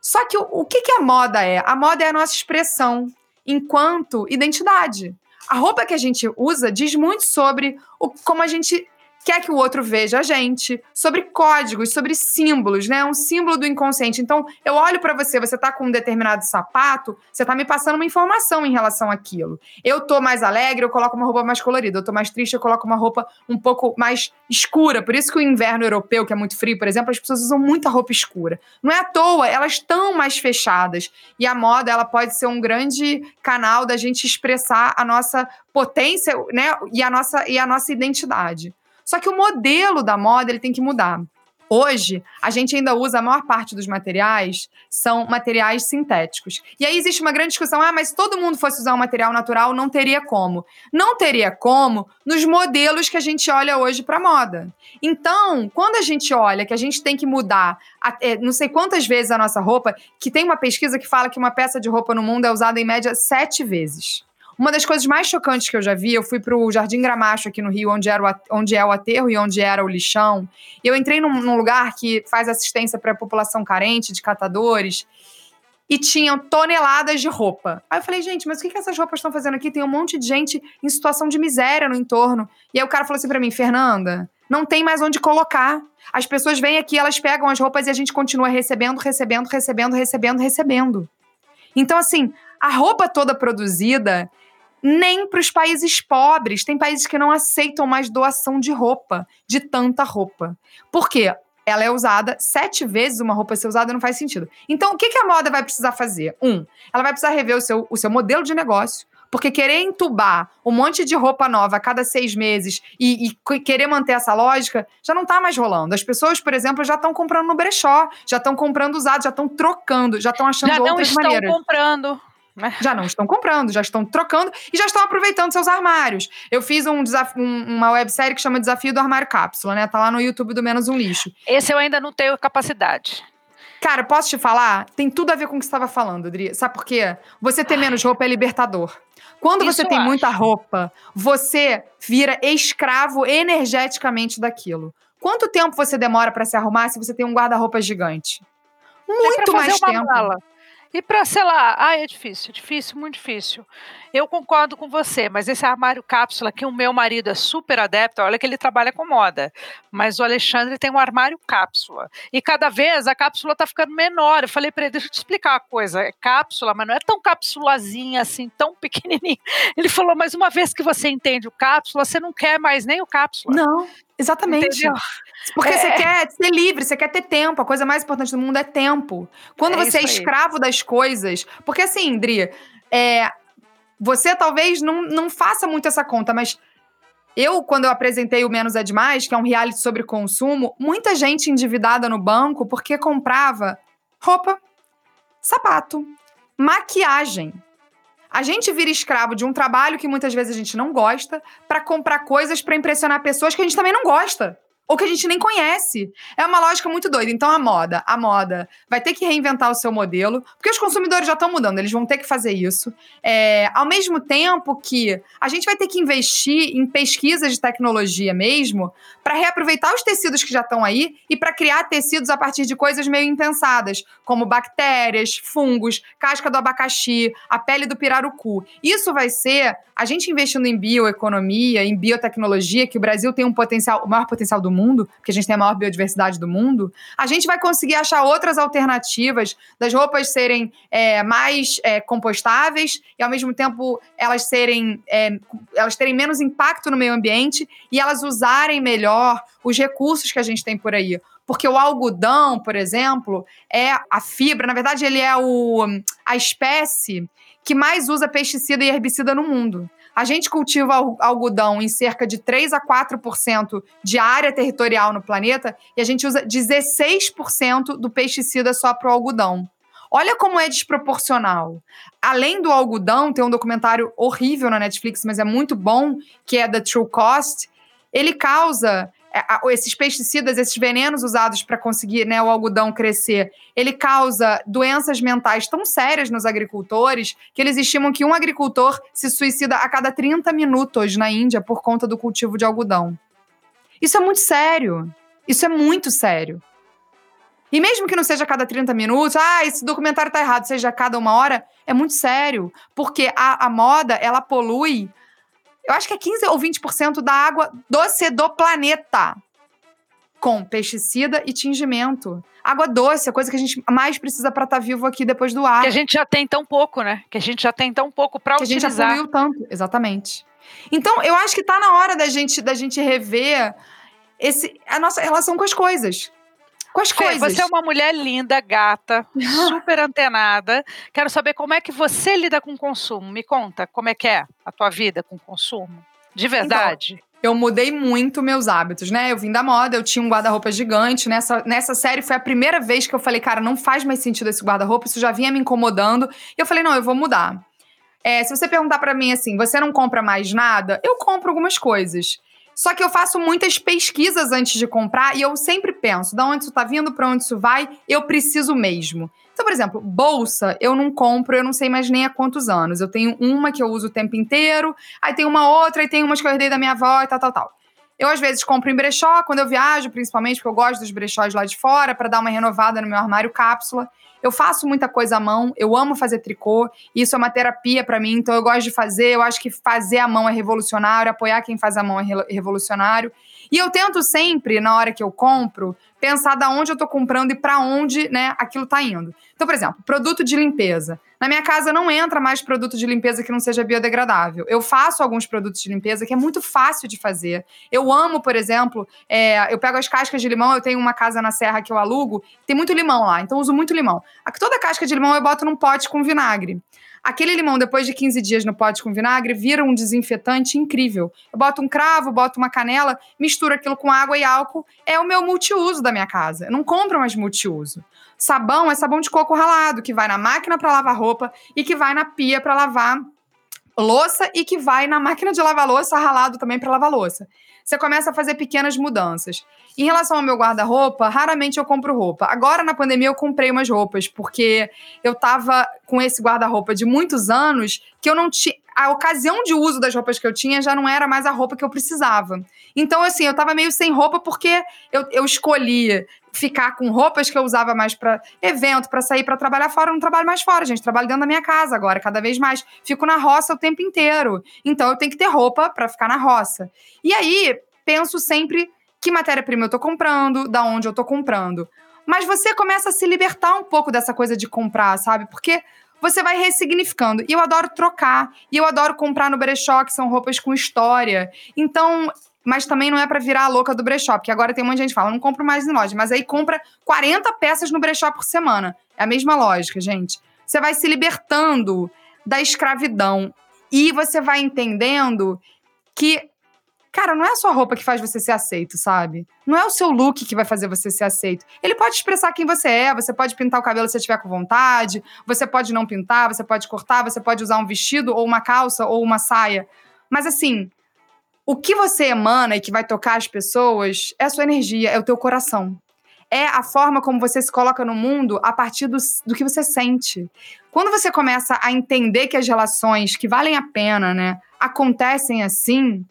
Só que o, o que, que a moda é? A moda é a nossa expressão enquanto identidade. A roupa que a gente usa diz muito sobre o, como a gente quer que o outro veja a gente, sobre códigos, sobre símbolos, né? Um símbolo do inconsciente. Então, eu olho para você, você tá com um determinado sapato, você tá me passando uma informação em relação àquilo. Eu tô mais alegre, eu coloco uma roupa mais colorida. Eu tô mais triste, eu coloco uma roupa um pouco mais escura. Por isso que o inverno europeu, que é muito frio, por exemplo, as pessoas usam muita roupa escura. Não é à toa, elas estão mais fechadas. E a moda, ela pode ser um grande canal da gente expressar a nossa potência, né? E a nossa, e a nossa identidade. Só que o modelo da moda ele tem que mudar. Hoje, a gente ainda usa a maior parte dos materiais são materiais sintéticos. E aí existe uma grande discussão: ah, mas se todo mundo fosse usar um material natural, não teria como. Não teria como nos modelos que a gente olha hoje para moda. Então, quando a gente olha que a gente tem que mudar é, não sei quantas vezes a nossa roupa, que tem uma pesquisa que fala que uma peça de roupa no mundo é usada em média sete vezes. Uma das coisas mais chocantes que eu já vi, eu fui pro Jardim Gramacho aqui no Rio, onde, era o, onde é o aterro e onde era o lixão. E eu entrei num, num lugar que faz assistência para a população carente, de catadores. e tinham toneladas de roupa. Aí eu falei, gente, mas o que, que essas roupas estão fazendo aqui? Tem um monte de gente em situação de miséria no entorno. E aí o cara falou assim para mim, Fernanda, não tem mais onde colocar. As pessoas vêm aqui, elas pegam as roupas e a gente continua recebendo, recebendo, recebendo, recebendo, recebendo. Então, assim, a roupa toda produzida nem para os países pobres. Tem países que não aceitam mais doação de roupa, de tanta roupa. Por quê? Ela é usada sete vezes uma roupa ser usada não faz sentido. Então, o que, que a moda vai precisar fazer? Um, ela vai precisar rever o seu, o seu modelo de negócio, porque querer entubar um monte de roupa nova a cada seis meses e, e querer manter essa lógica já não está mais rolando. As pessoas, por exemplo, já estão comprando no brechó, já estão comprando usado, já estão trocando, já estão achando já outras maneiras. Já não estão comprando. Já não estão comprando, já estão trocando e já estão aproveitando seus armários. Eu fiz um um, uma websérie que chama Desafio do Armário Cápsula, né? Tá lá no YouTube do Menos Um Lixo. Esse eu ainda não tenho capacidade. Cara, posso te falar? Tem tudo a ver com o que você estava falando, Adri. Sabe por quê? Você ter menos roupa é libertador. Quando Isso você tem muita roupa, você vira escravo energeticamente daquilo. Quanto tempo você demora para se arrumar se você tem um guarda-roupa gigante? Muito mais tempo. Mala. E para, sei lá, ah, é difícil, difícil, muito difícil. Eu concordo com você, mas esse armário cápsula que o meu marido é super adepto, olha que ele trabalha com moda, mas o Alexandre tem um armário cápsula. E cada vez a cápsula tá ficando menor. Eu falei para ele, deixa eu te explicar uma coisa, é cápsula, mas não é tão capsulazinha assim, tão pequenininha. Ele falou, mas uma vez que você entende o cápsula, você não quer mais nem o cápsula. Não, exatamente. Entendeu? Porque é. você quer ser livre, você quer ter tempo. A coisa mais importante do mundo é tempo. Quando é você é escravo das coisas. Porque assim, Dri, é, você talvez não, não faça muito essa conta, mas eu, quando eu apresentei o Menos é Demais, que é um reality sobre consumo, muita gente endividada no banco porque comprava roupa, sapato, maquiagem. A gente vira escravo de um trabalho que muitas vezes a gente não gosta para comprar coisas para impressionar pessoas que a gente também não gosta ou que a gente nem conhece. É uma lógica muito doida. Então a moda, a moda vai ter que reinventar o seu modelo, porque os consumidores já estão mudando, eles vão ter que fazer isso. É, ao mesmo tempo que a gente vai ter que investir em pesquisa de tecnologia mesmo, para reaproveitar os tecidos que já estão aí e para criar tecidos a partir de coisas meio impensadas, como bactérias, fungos, casca do abacaxi, a pele do pirarucu. Isso vai ser a gente investindo em bioeconomia, em biotecnologia, que o Brasil tem um potencial, o maior potencial do mundo, porque a gente tem a maior biodiversidade do mundo, a gente vai conseguir achar outras alternativas das roupas serem é, mais é, compostáveis e, ao mesmo tempo, elas serem é, elas terem menos impacto no meio ambiente e elas usarem melhor os recursos que a gente tem por aí. Porque o algodão, por exemplo, é a fibra, na verdade, ele é o, a espécie que mais usa pesticida e herbicida no mundo. A gente cultiva algodão em cerca de 3 a 4% de área territorial no planeta e a gente usa 16% do pesticida só para o algodão. Olha como é desproporcional. Além do algodão, tem um documentário horrível na Netflix, mas é muito bom, que é The True Cost. Ele causa esses pesticidas, esses venenos usados para conseguir né, o algodão crescer, ele causa doenças mentais tão sérias nos agricultores que eles estimam que um agricultor se suicida a cada 30 minutos na Índia por conta do cultivo de algodão. Isso é muito sério. Isso é muito sério. E mesmo que não seja a cada 30 minutos, ah, esse documentário tá errado, seja a cada uma hora, é muito sério. Porque a, a moda, ela polui eu acho que é 15 ou 20% da água doce do planeta. Com pesticida e tingimento. Água doce, a coisa que a gente mais precisa para estar tá vivo aqui depois do ar. Que a gente já tem tão pouco, né? Que a gente já tem tão pouco para utilizar. Que a gente já tanto, exatamente. Então, eu acho que está na hora da gente, da gente rever esse, a nossa relação com as coisas com as Fê, coisas. Você é uma mulher linda, gata, super antenada. Quero saber como é que você lida com o consumo. Me conta como é que é a tua vida com o consumo. De então, verdade. Então, eu mudei muito meus hábitos, né? Eu vim da moda, eu tinha um guarda-roupa gigante. Nessa, nessa série foi a primeira vez que eu falei, cara, não faz mais sentido esse guarda-roupa, isso já vinha me incomodando. E eu falei, não, eu vou mudar. É, se você perguntar para mim assim, você não compra mais nada? Eu compro algumas coisas. Só que eu faço muitas pesquisas antes de comprar e eu sempre penso, de onde isso está vindo, para onde isso vai, eu preciso mesmo. Então, por exemplo, bolsa eu não compro, eu não sei mais nem há quantos anos. Eu tenho uma que eu uso o tempo inteiro, aí tem uma outra, e tem umas que eu herdei da minha avó e tal, tal, tal. Eu, às vezes, compro em brechó, quando eu viajo, principalmente, porque eu gosto dos brechós lá de fora, para dar uma renovada no meu armário cápsula. Eu faço muita coisa à mão, eu amo fazer tricô, isso é uma terapia para mim, então eu gosto de fazer. Eu acho que fazer à mão é revolucionário, apoiar quem faz à mão é revolucionário. E eu tento sempre, na hora que eu compro, pensar da onde eu tô comprando e para onde, né, aquilo tá indo. Então, por exemplo, produto de limpeza. Na minha casa não entra mais produto de limpeza que não seja biodegradável. Eu faço alguns produtos de limpeza que é muito fácil de fazer. Eu amo, por exemplo, é, eu pego as cascas de limão, eu tenho uma casa na serra que eu alugo, tem muito limão lá, então uso muito limão. Toda casca de limão eu boto num pote com vinagre. Aquele limão, depois de 15 dias no pote com vinagre, vira um desinfetante incrível. Eu boto um cravo, boto uma canela, misturo aquilo com água e álcool. É o meu multiuso da minha casa. Eu não compro mais multiuso. Sabão é sabão de coco ralado, que vai na máquina para lavar roupa e que vai na pia para lavar louça e que vai na máquina de lavar louça ralado também para lavar louça. Você começa a fazer pequenas mudanças. Em relação ao meu guarda-roupa, raramente eu compro roupa. Agora, na pandemia, eu comprei umas roupas, porque eu tava com esse guarda-roupa de muitos anos que eu não tinha. A ocasião de uso das roupas que eu tinha já não era mais a roupa que eu precisava. Então, assim, eu tava meio sem roupa porque eu, eu escolhi ficar com roupas que eu usava mais para evento, para sair para trabalhar fora. Eu não trabalho mais fora, gente. Trabalho dentro da minha casa agora, cada vez mais. Fico na roça o tempo inteiro. Então, eu tenho que ter roupa para ficar na roça. E aí, penso sempre que matéria-prima eu tô comprando, da onde eu tô comprando. Mas você começa a se libertar um pouco dessa coisa de comprar, sabe? Porque você vai ressignificando. E eu adoro trocar. E eu adoro comprar no brechó, que são roupas com história. Então, mas também não é para virar a louca do brechó, porque agora tem um monte de gente que fala, não compro mais em loja, mas aí compra 40 peças no brechó por semana. É a mesma lógica, gente. Você vai se libertando da escravidão e você vai entendendo que Cara, não é a sua roupa que faz você ser aceito, sabe? Não é o seu look que vai fazer você ser aceito. Ele pode expressar quem você é, você pode pintar o cabelo se você tiver com vontade, você pode não pintar, você pode cortar, você pode usar um vestido ou uma calça ou uma saia. Mas assim, o que você emana e que vai tocar as pessoas é a sua energia, é o teu coração. É a forma como você se coloca no mundo a partir do, do que você sente. Quando você começa a entender que as relações que valem a pena, né, acontecem assim,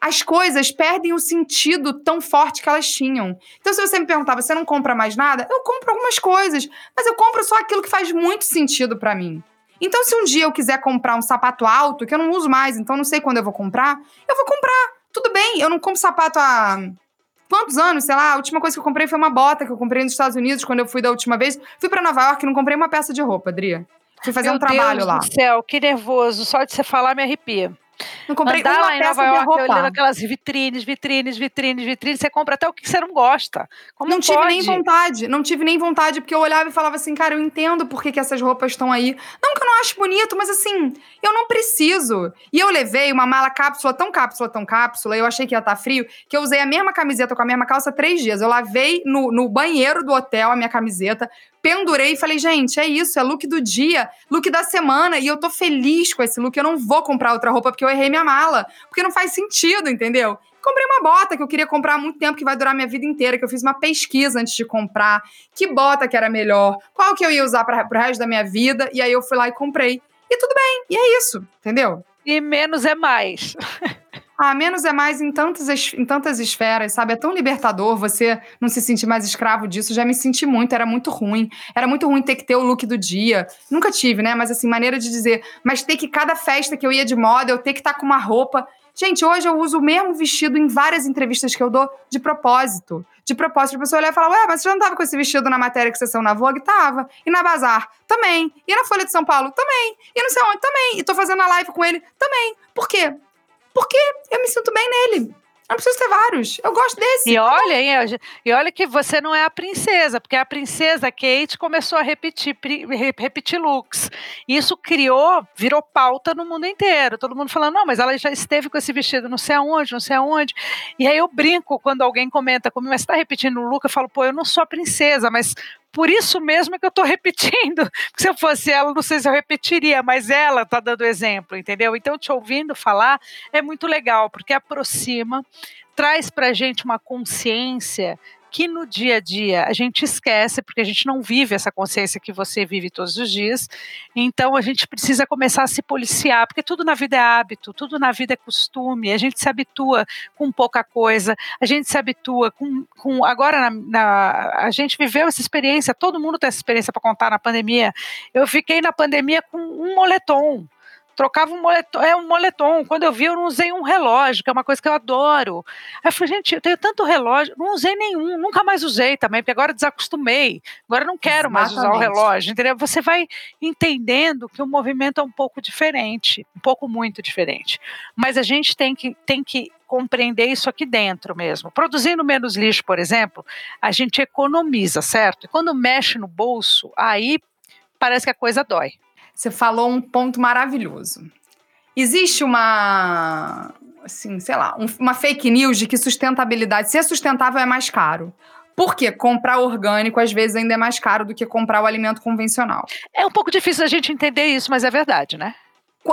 as coisas perdem o sentido tão forte que elas tinham. Então, se você me perguntar, você não compra mais nada? Eu compro algumas coisas, mas eu compro só aquilo que faz muito sentido para mim. Então, se um dia eu quiser comprar um sapato alto, que eu não uso mais, então não sei quando eu vou comprar, eu vou comprar. Tudo bem, eu não compro sapato há quantos anos? Sei lá, a última coisa que eu comprei foi uma bota que eu comprei nos Estados Unidos quando eu fui da última vez. Fui para Nova York e não comprei uma peça de roupa, Adria. Fui fazer Meu um trabalho Deus lá. do céu, que nervoso. Só de você falar me arrepia. Não comprei Andar uma lá em peça Nova York roupa. olhando aquelas vitrines, vitrines, vitrines, vitrines. Você compra até o que você não gosta. Como Não tive pode? nem vontade, não tive nem vontade, porque eu olhava e falava assim, cara, eu entendo por que, que essas roupas estão aí. Não que eu não acho bonito, mas assim, eu não preciso. E eu levei uma mala cápsula, tão cápsula, tão cápsula, eu achei que ia estar frio, que eu usei a mesma camiseta com a mesma calça três dias. Eu lavei no, no banheiro do hotel a minha camiseta, pendurei e falei, gente, é isso, é look do dia, look da semana, e eu tô feliz com esse look. Eu não vou comprar outra roupa porque eu errei minha mala, porque não faz sentido, entendeu? Comprei uma bota que eu queria comprar há muito tempo, que vai durar minha vida inteira, que eu fiz uma pesquisa antes de comprar, que bota que era melhor, qual que eu ia usar para pro resto da minha vida, e aí eu fui lá e comprei. E tudo bem, e é isso, entendeu? E menos é mais. Ah, menos é mais em tantas, em tantas esferas, sabe? É tão libertador você não se sentir mais escravo disso. Já me senti muito, era muito ruim. Era muito ruim ter que ter o look do dia. Nunca tive, né? Mas assim, maneira de dizer. Mas ter que cada festa que eu ia de moda, eu ter que estar com uma roupa. Gente, hoje eu uso o mesmo vestido em várias entrevistas que eu dou de propósito. De propósito, a pessoa olhar e falar: Ué, mas você já não tava com esse vestido na matéria que você saiu na Vogue? Tava. E na Bazar? Também. E na Folha de São Paulo? Também. E não sei onde? Também. E tô fazendo a live com ele? Também. Por quê? Porque eu me sinto bem nele. Eu não preciso ter vários. Eu gosto desse. E olha, hein, e olha que você não é a princesa, porque a princesa Kate começou a repetir, repetir looks. Isso criou, virou pauta no mundo inteiro. Todo mundo falando, não, mas ela já esteve com esse vestido não sei aonde, não sei aonde. E aí eu brinco quando alguém comenta comigo, mas você está repetindo o look? Eu falo, pô, eu não sou a princesa, mas por isso mesmo é que eu estou repetindo. Se eu fosse ela, não sei se eu repetiria, mas ela está dando exemplo, entendeu? Então, te ouvindo falar é muito legal, porque aproxima, traz para a gente uma consciência que no dia a dia a gente esquece, porque a gente não vive essa consciência que você vive todos os dias. Então a gente precisa começar a se policiar, porque tudo na vida é hábito, tudo na vida é costume, a gente se habitua com pouca coisa, a gente se habitua com. com agora, na, na, a gente viveu essa experiência, todo mundo tem essa experiência para contar na pandemia. Eu fiquei na pandemia com um moletom trocava um moletom, é um moletom. Quando eu vi, eu não usei um relógio, que é uma coisa que eu adoro. Aí eu falei, gente, eu tenho tanto relógio, não usei nenhum, nunca mais usei também, porque agora desacostumei. Agora não quero Exatamente. mais usar o relógio, entendeu? Você vai entendendo que o movimento é um pouco diferente, um pouco muito diferente. Mas a gente tem que, tem que compreender isso aqui dentro mesmo. Produzindo menos lixo, por exemplo, a gente economiza, certo? E quando mexe no bolso, aí parece que a coisa dói. Você falou um ponto maravilhoso. Existe uma, assim, sei lá, um, uma fake news de que sustentabilidade, ser sustentável é mais caro. Por quê? Comprar orgânico às vezes ainda é mais caro do que comprar o alimento convencional. É um pouco difícil a gente entender isso, mas é verdade, né?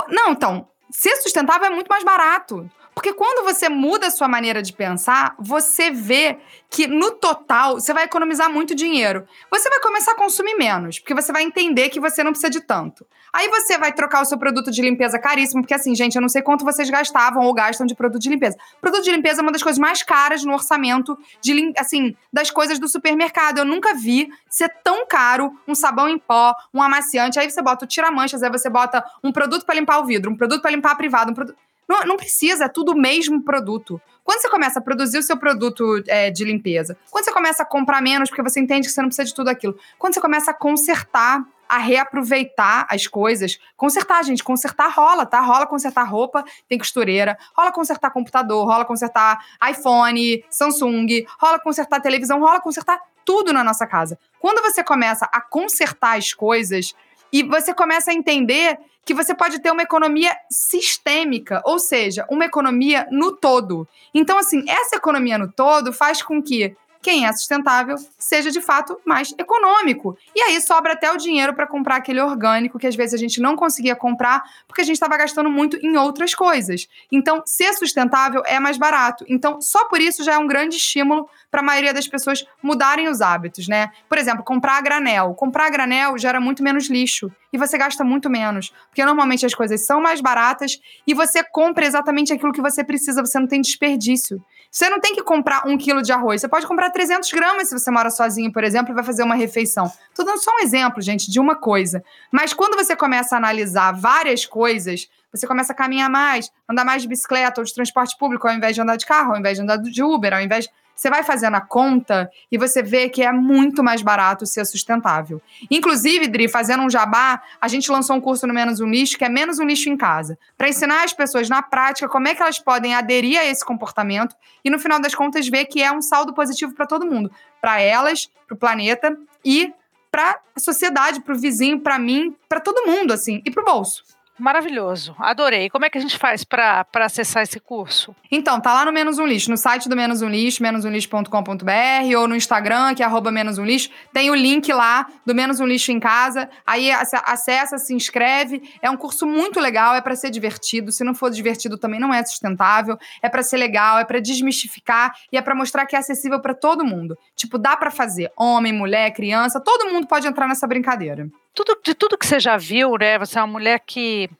Não, então, ser sustentável é muito mais barato. Porque quando você muda a sua maneira de pensar, você vê que no total você vai economizar muito dinheiro. Você vai começar a consumir menos, porque você vai entender que você não precisa de tanto. Aí você vai trocar o seu produto de limpeza caríssimo, porque assim, gente, eu não sei quanto vocês gastavam ou gastam de produto de limpeza. Produto de limpeza é uma das coisas mais caras no orçamento de assim, das coisas do supermercado. Eu nunca vi ser tão caro um sabão em pó, um amaciante, aí você bota o tira-manchas, aí você bota um produto para limpar o vidro, um produto para limpar a privada, um produto não, não precisa, é tudo o mesmo produto. Quando você começa a produzir o seu produto é, de limpeza, quando você começa a comprar menos porque você entende que você não precisa de tudo aquilo, quando você começa a consertar, a reaproveitar as coisas, consertar, gente, consertar rola, tá? Rola consertar roupa, tem costureira, rola consertar computador, rola consertar iPhone, Samsung, rola consertar televisão, rola consertar tudo na nossa casa. Quando você começa a consertar as coisas e você começa a entender que você pode ter uma economia sistêmica, ou seja, uma economia no todo. Então, assim, essa economia no todo faz com que quem é sustentável seja de fato mais econômico. E aí sobra até o dinheiro para comprar aquele orgânico que às vezes a gente não conseguia comprar porque a gente estava gastando muito em outras coisas. Então, ser sustentável é mais barato. Então, só por isso já é um grande estímulo para a maioria das pessoas mudarem os hábitos, né? Por exemplo, comprar a granel. Comprar a granel gera muito menos lixo e você gasta muito menos, porque normalmente as coisas são mais baratas e você compra exatamente aquilo que você precisa, você não tem desperdício. Você não tem que comprar um quilo de arroz. Você pode comprar 300 gramas se você mora sozinho, por exemplo, e vai fazer uma refeição. Tô dando só um exemplo, gente, de uma coisa. Mas quando você começa a analisar várias coisas, você começa a caminhar mais, andar mais de bicicleta ou de transporte público, ao invés de andar de carro, ao invés de andar de Uber, ao invés você vai fazendo a conta e você vê que é muito mais barato ser sustentável. Inclusive, Dri, fazendo um jabá, a gente lançou um curso no Menos um Lixo, que é Menos um Lixo em Casa, para ensinar as pessoas na prática como é que elas podem aderir a esse comportamento e, no final das contas, ver que é um saldo positivo para todo mundo. Para elas, para o planeta e para a sociedade, para o vizinho, para mim, para todo mundo, assim, e para o bolso. Maravilhoso, adorei. Como é que a gente faz para acessar esse curso? Então, tá lá no Menos Um Lixo, no site do Menos Um Lixo, menosumlixo.com.br ou no Instagram, que é arroba Menos Um Lixo. Tem o link lá do Menos Um Lixo em casa. Aí acessa, se inscreve. É um curso muito legal, é para ser divertido. Se não for divertido, também não é sustentável. É para ser legal, é para desmistificar e é para mostrar que é acessível para todo mundo. Tipo, dá para fazer. Homem, mulher, criança, todo mundo pode entrar nessa brincadeira tudo, de tudo que você já viu, né? Você é uma mulher que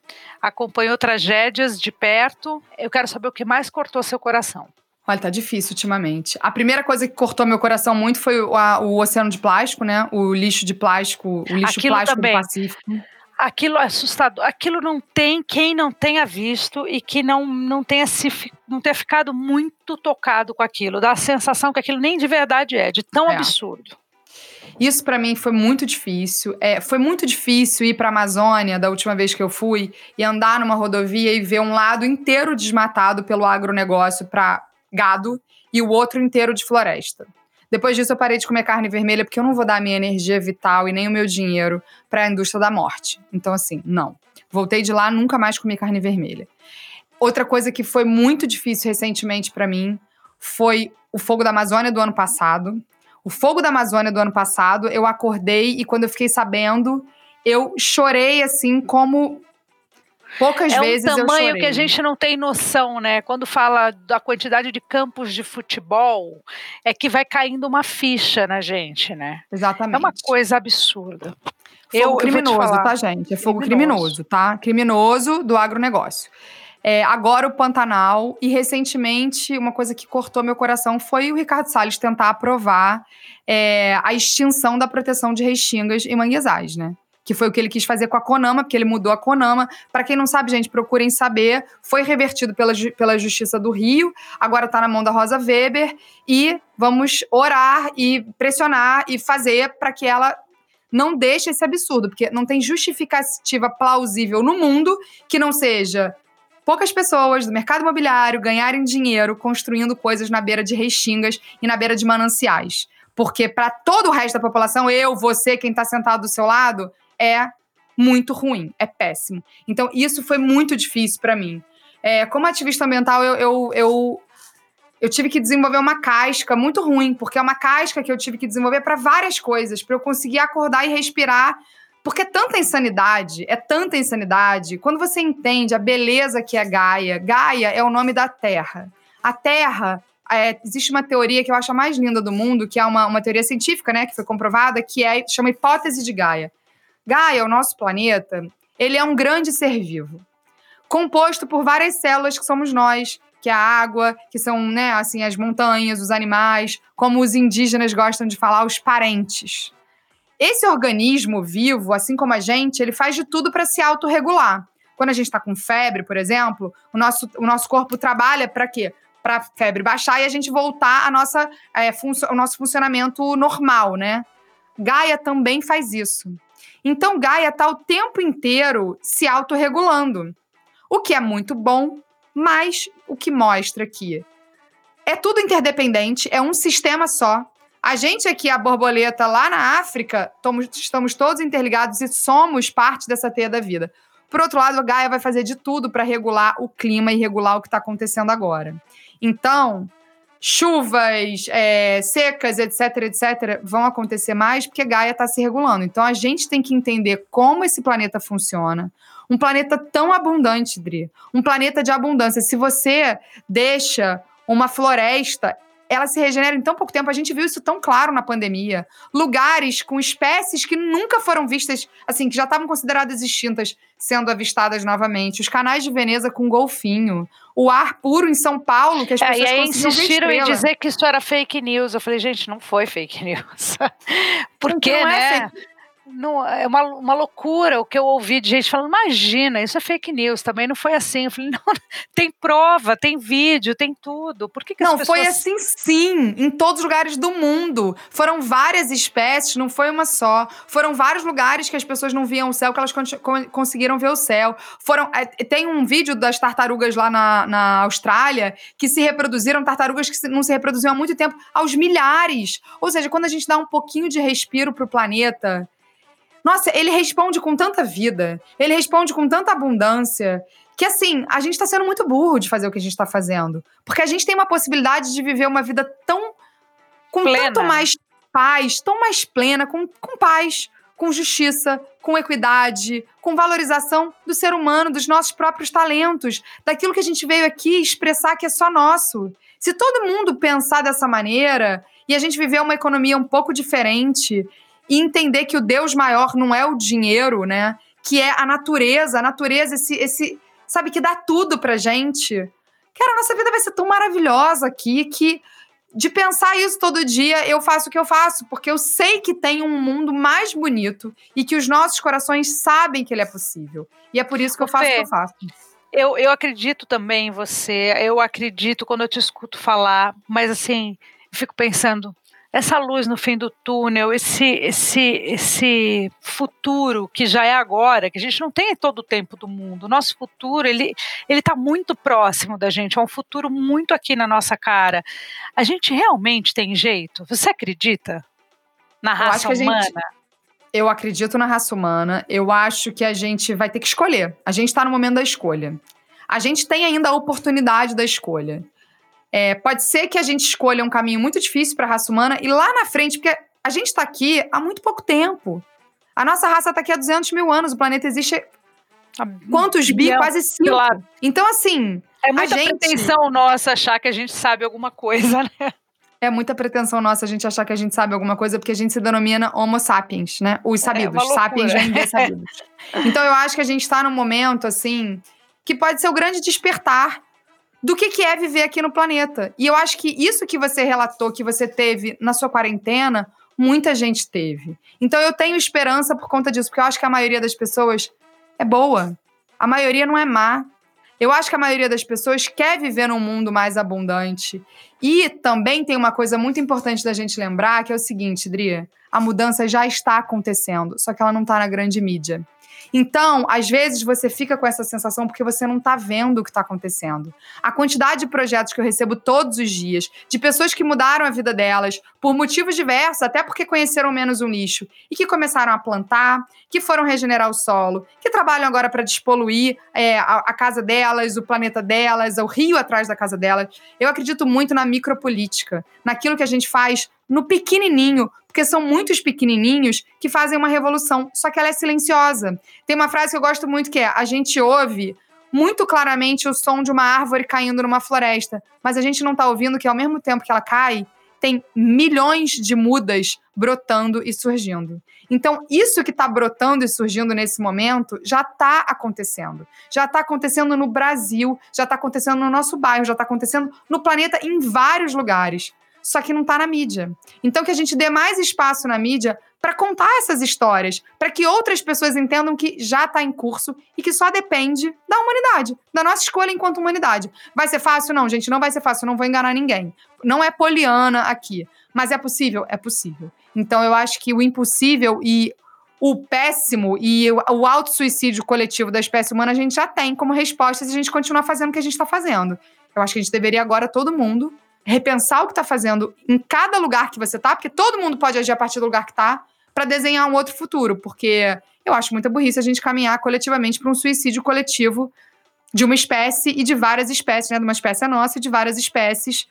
acompanhou tragédias de perto. Eu quero saber o que mais cortou seu coração. Olha, tá difícil ultimamente. A primeira coisa que cortou meu coração muito foi o, a, o oceano de plástico, né? O lixo de plástico, o lixo Aquilo plástico também. do Pacífico. Aquilo é assustador. Aquilo não tem quem não tenha visto e que não, não, tenha se, não tenha ficado muito tocado com aquilo. Dá a sensação que aquilo nem de verdade é, de tão é. absurdo. Isso para mim foi muito difícil. É, foi muito difícil ir para a Amazônia da última vez que eu fui e andar numa rodovia e ver um lado inteiro desmatado pelo agronegócio para gado e o outro inteiro de floresta. Depois disso, eu parei de comer carne vermelha porque eu não vou dar minha energia vital e nem o meu dinheiro para a indústria da morte. Então, assim, não. Voltei de lá, nunca mais comi carne vermelha. Outra coisa que foi muito difícil recentemente para mim foi o fogo da Amazônia do ano passado. O fogo da Amazônia do ano passado, eu acordei e quando eu fiquei sabendo, eu chorei assim como Poucas é vezes um tamanho que a gente não tem noção, né? Quando fala da quantidade de campos de futebol, é que vai caindo uma ficha na gente, né? Exatamente. É uma coisa absurda. Fogo eu, criminoso, eu tá, gente? É fogo criminoso, criminoso tá? Criminoso do agronegócio. É, agora o Pantanal, e recentemente uma coisa que cortou meu coração foi o Ricardo Salles tentar aprovar é, a extinção da proteção de restingas em manguezais, né? Que foi o que ele quis fazer com a Conama, porque ele mudou a Conama. Para quem não sabe, gente, procurem saber. Foi revertido pela, pela Justiça do Rio, agora está na mão da Rosa Weber. E vamos orar e pressionar e fazer para que ela não deixe esse absurdo, porque não tem justificativa plausível no mundo que não seja poucas pessoas do mercado imobiliário ganharem dinheiro construindo coisas na beira de restingas e na beira de mananciais. Porque para todo o resto da população, eu, você, quem está sentado do seu lado, é muito ruim, é péssimo. Então, isso foi muito difícil para mim. É, como ativista ambiental, eu, eu, eu, eu, tive que desenvolver uma casca muito ruim, porque é uma casca que eu tive que desenvolver para várias coisas, para eu conseguir acordar e respirar porque é tanta insanidade, é tanta insanidade. Quando você entende a beleza que é Gaia, Gaia é o nome da Terra. A Terra, é, existe uma teoria que eu acho a mais linda do mundo, que é uma, uma teoria científica, né, que foi comprovada, que é chama hipótese de Gaia. Gaia, o nosso planeta, ele é um grande ser vivo, composto por várias células que somos nós, que é a água, que são, né, assim, as montanhas, os animais, como os indígenas gostam de falar, os parentes. Esse organismo vivo, assim como a gente, ele faz de tudo para se autorregular. Quando a gente está com febre, por exemplo, o nosso, o nosso corpo trabalha para quê? Para a febre baixar e a gente voltar a nossa, é, o nosso funcionamento normal, né? Gaia também faz isso. Então, Gaia está o tempo inteiro se autorregulando. O que é muito bom, mas o que mostra que é tudo interdependente, é um sistema só. A gente aqui, a borboleta lá na África, estamos todos interligados e somos parte dessa teia da vida. Por outro lado, a Gaia vai fazer de tudo para regular o clima e regular o que está acontecendo agora. Então, chuvas, é, secas, etc, etc, vão acontecer mais porque Gaia está se regulando. Então, a gente tem que entender como esse planeta funciona. Um planeta tão abundante, Dri. Um planeta de abundância. Se você deixa uma floresta ela se regenera em tão pouco tempo. A gente viu isso tão claro na pandemia. Lugares com espécies que nunca foram vistas, assim, que já estavam consideradas extintas, sendo avistadas novamente. Os canais de Veneza com golfinho. O ar puro em São Paulo, que as pessoas é, e aí insistiram em dizer que isso era fake news. Eu falei, gente, não foi fake news. Por quê, é né? É fake... Não, é uma, uma loucura o que eu ouvi de gente falando, imagina, isso é fake news, também não foi assim. Eu falei, não, tem prova, tem vídeo, tem tudo. Por que, que Não, pessoas... foi assim sim, em todos os lugares do mundo. Foram várias espécies, não foi uma só. Foram vários lugares que as pessoas não viam o céu, que elas conseguiram ver o céu. Foram, é, tem um vídeo das tartarugas lá na, na Austrália que se reproduziram, tartarugas que não se reproduziam há muito tempo, aos milhares. Ou seja, quando a gente dá um pouquinho de respiro pro planeta nossa, ele responde com tanta vida, ele responde com tanta abundância, que assim, a gente tá sendo muito burro de fazer o que a gente tá fazendo. Porque a gente tem uma possibilidade de viver uma vida tão. com plena. tanto mais paz, tão mais plena, com, com paz, com justiça, com equidade, com valorização do ser humano, dos nossos próprios talentos, daquilo que a gente veio aqui expressar que é só nosso. Se todo mundo pensar dessa maneira e a gente viver uma economia um pouco diferente e entender que o Deus maior não é o dinheiro, né? Que é a natureza, a natureza, esse, esse sabe, que dá tudo pra gente. Cara, a nossa vida vai ser tão maravilhosa aqui que de pensar isso todo dia, eu faço o que eu faço, porque eu sei que tem um mundo mais bonito e que os nossos corações sabem que ele é possível. E é por isso que eu faço o que eu faço. Eu, eu acredito também em você, eu acredito quando eu te escuto falar, mas assim, fico pensando, essa luz no fim do túnel, esse, esse, esse futuro que já é agora, que a gente não tem todo o tempo do mundo. O nosso futuro, ele ele está muito próximo da gente, é um futuro muito aqui na nossa cara. A gente realmente tem jeito? Você acredita na raça eu humana? Gente, eu acredito na raça humana. Eu acho que a gente vai ter que escolher. A gente está no momento da escolha. A gente tem ainda a oportunidade da escolha. É, pode ser que a gente escolha um caminho muito difícil para a raça humana e lá na frente, porque a gente está aqui há muito pouco tempo. A nossa raça está aqui há 200 mil anos, o planeta existe Quantos bi? Quase cinco. Claro. Então, assim. É muita gente... pretensão nossa achar que a gente sabe alguma coisa, né? É muita pretensão nossa a gente achar que a gente sabe alguma coisa, porque a gente se denomina Homo sapiens, né? Os é, sabidos. É sapiens vem de sabidos. Então eu acho que a gente está num momento, assim, que pode ser o grande despertar do que, que é viver aqui no planeta. E eu acho que isso que você relatou, que você teve na sua quarentena, muita gente teve. Então eu tenho esperança por conta disso, porque eu acho que a maioria das pessoas é boa. A maioria não é má. Eu acho que a maioria das pessoas quer viver num mundo mais abundante. E também tem uma coisa muito importante da gente lembrar, que é o seguinte, Dria, a mudança já está acontecendo, só que ela não está na grande mídia. Então, às vezes você fica com essa sensação porque você não está vendo o que está acontecendo. A quantidade de projetos que eu recebo todos os dias, de pessoas que mudaram a vida delas por motivos diversos, até porque conheceram menos o lixo, e que começaram a plantar, que foram regenerar o solo, que trabalham agora para despoluir é, a, a casa delas, o planeta delas, o rio atrás da casa delas. Eu acredito muito na micropolítica, naquilo que a gente faz no pequenininho, porque são muitos pequenininhos que fazem uma revolução, só que ela é silenciosa. Tem uma frase que eu gosto muito que é: a gente ouve muito claramente o som de uma árvore caindo numa floresta, mas a gente não está ouvindo que ao mesmo tempo que ela cai, tem milhões de mudas brotando e surgindo. Então, isso que está brotando e surgindo nesse momento já está acontecendo. Já está acontecendo no Brasil, já está acontecendo no nosso bairro, já está acontecendo no planeta em vários lugares só que não está na mídia. Então que a gente dê mais espaço na mídia para contar essas histórias, para que outras pessoas entendam que já está em curso e que só depende da humanidade, da nossa escolha enquanto humanidade. Vai ser fácil? Não, gente, não vai ser fácil, não vou enganar ninguém. Não é poliana aqui, mas é possível? É possível. Então eu acho que o impossível e o péssimo e o auto-suicídio coletivo da espécie humana a gente já tem como resposta se a gente continuar fazendo o que a gente está fazendo. Eu acho que a gente deveria agora, todo mundo, repensar o que está fazendo em cada lugar que você está, porque todo mundo pode agir a partir do lugar que está, para desenhar um outro futuro. Porque eu acho muita burrice a gente caminhar coletivamente para um suicídio coletivo de uma espécie e de várias espécies, né? De uma espécie nossa e de várias espécies,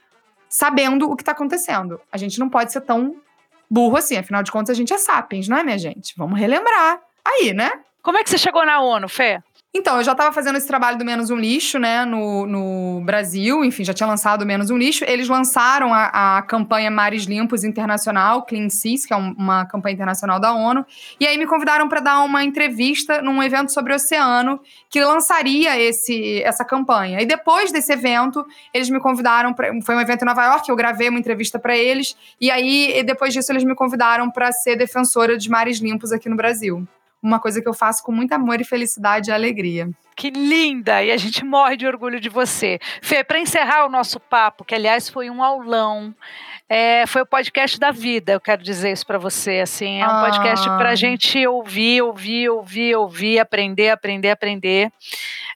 sabendo o que está acontecendo. A gente não pode ser tão burro assim, afinal de contas a gente é sapiens, não é, minha gente? Vamos relembrar aí, né? Como é que você chegou na ONU, Fê? Então, eu já estava fazendo esse trabalho do Menos um Lixo, né, no, no Brasil, enfim, já tinha lançado o Menos um Lixo. Eles lançaram a, a campanha Mares Limpos Internacional, Clean Seas, que é um, uma campanha internacional da ONU, e aí me convidaram para dar uma entrevista num evento sobre o oceano que lançaria esse, essa campanha. E depois desse evento, eles me convidaram, pra, foi um evento em Nova York, eu gravei uma entrevista para eles, e aí depois disso eles me convidaram para ser defensora de mares limpos aqui no Brasil uma coisa que eu faço com muito amor e felicidade e alegria. Que linda! E a gente morre de orgulho de você. Fê, para encerrar o nosso papo, que aliás foi um aulão, é, foi o podcast da vida, eu quero dizer isso para você. Assim, é um ah. podcast para a gente ouvir, ouvir, ouvir, ouvir, aprender, aprender, aprender.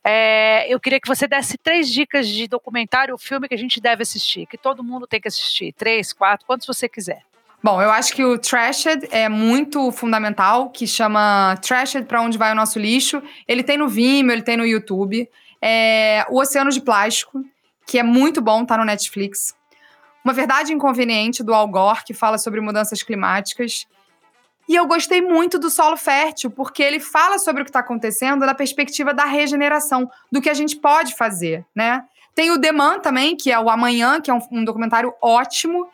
É, eu queria que você desse três dicas de documentário ou filme que a gente deve assistir, que todo mundo tem que assistir. Três, quatro, quantos você quiser. Bom, eu acho que o Trashed é muito fundamental, que chama Trashed para onde vai o nosso lixo. Ele tem no Vimeo, ele tem no YouTube. É, o Oceano de Plástico, que é muito bom, tá no Netflix. Uma Verdade Inconveniente, do Al Gore, que fala sobre mudanças climáticas. E eu gostei muito do Solo Fértil, porque ele fala sobre o que está acontecendo da perspectiva da regeneração, do que a gente pode fazer, né? Tem o Deman também, que é o Amanhã, que é um, um documentário ótimo,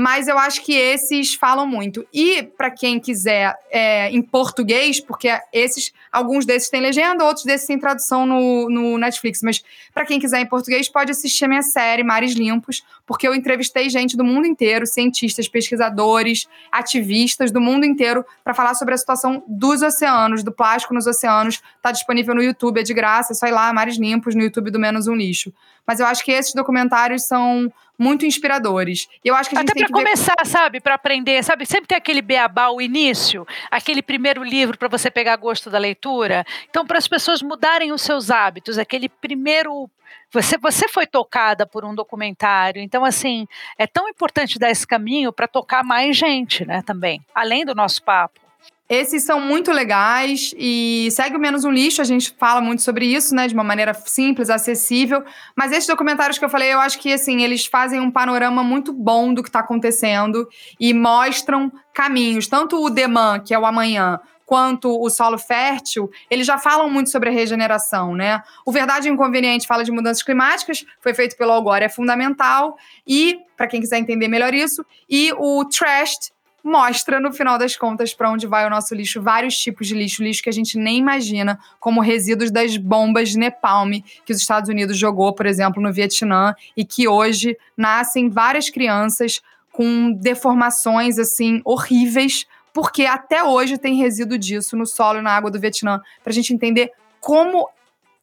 mas eu acho que esses falam muito. E para quem quiser é, em português, porque esses, alguns desses têm legenda, outros desses têm tradução no, no Netflix. Mas para quem quiser em português, pode assistir a minha série Mares Limpos, porque eu entrevistei gente do mundo inteiro, cientistas, pesquisadores, ativistas do mundo inteiro, para falar sobre a situação dos oceanos, do plástico nos oceanos. Está disponível no YouTube, é de graça, é só ir lá, Mares Limpos, no YouTube do Menos um Lixo. Mas eu acho que esses documentários são muito inspiradores. E eu acho que a gente Até para começar, ver... sabe, para aprender, sabe, sempre tem aquele beabá, o início, aquele primeiro livro para você pegar gosto da leitura. Então, para as pessoas mudarem os seus hábitos, aquele primeiro você, você foi tocada por um documentário, então assim é tão importante dar esse caminho para tocar mais gente, né? Também, além do nosso papo. Esses são muito legais e segue o Menos um Lixo, a gente fala muito sobre isso, né, de uma maneira simples, acessível. Mas esses documentários que eu falei, eu acho que, assim, eles fazem um panorama muito bom do que está acontecendo e mostram caminhos. Tanto o Deman, que é o Amanhã, quanto o solo fértil, eles já falam muito sobre a regeneração, né? O Verdade Inconveniente fala de mudanças climáticas, foi feito pelo Algor, é fundamental. E, para quem quiser entender melhor isso, e o Trashed mostra, no final das contas, para onde vai o nosso lixo, vários tipos de lixo, lixo que a gente nem imagina, como resíduos das bombas de Nepalm que os Estados Unidos jogou, por exemplo, no Vietnã, e que hoje nascem várias crianças com deformações assim horríveis, porque até hoje tem resíduo disso no solo e na água do Vietnã, para a gente entender como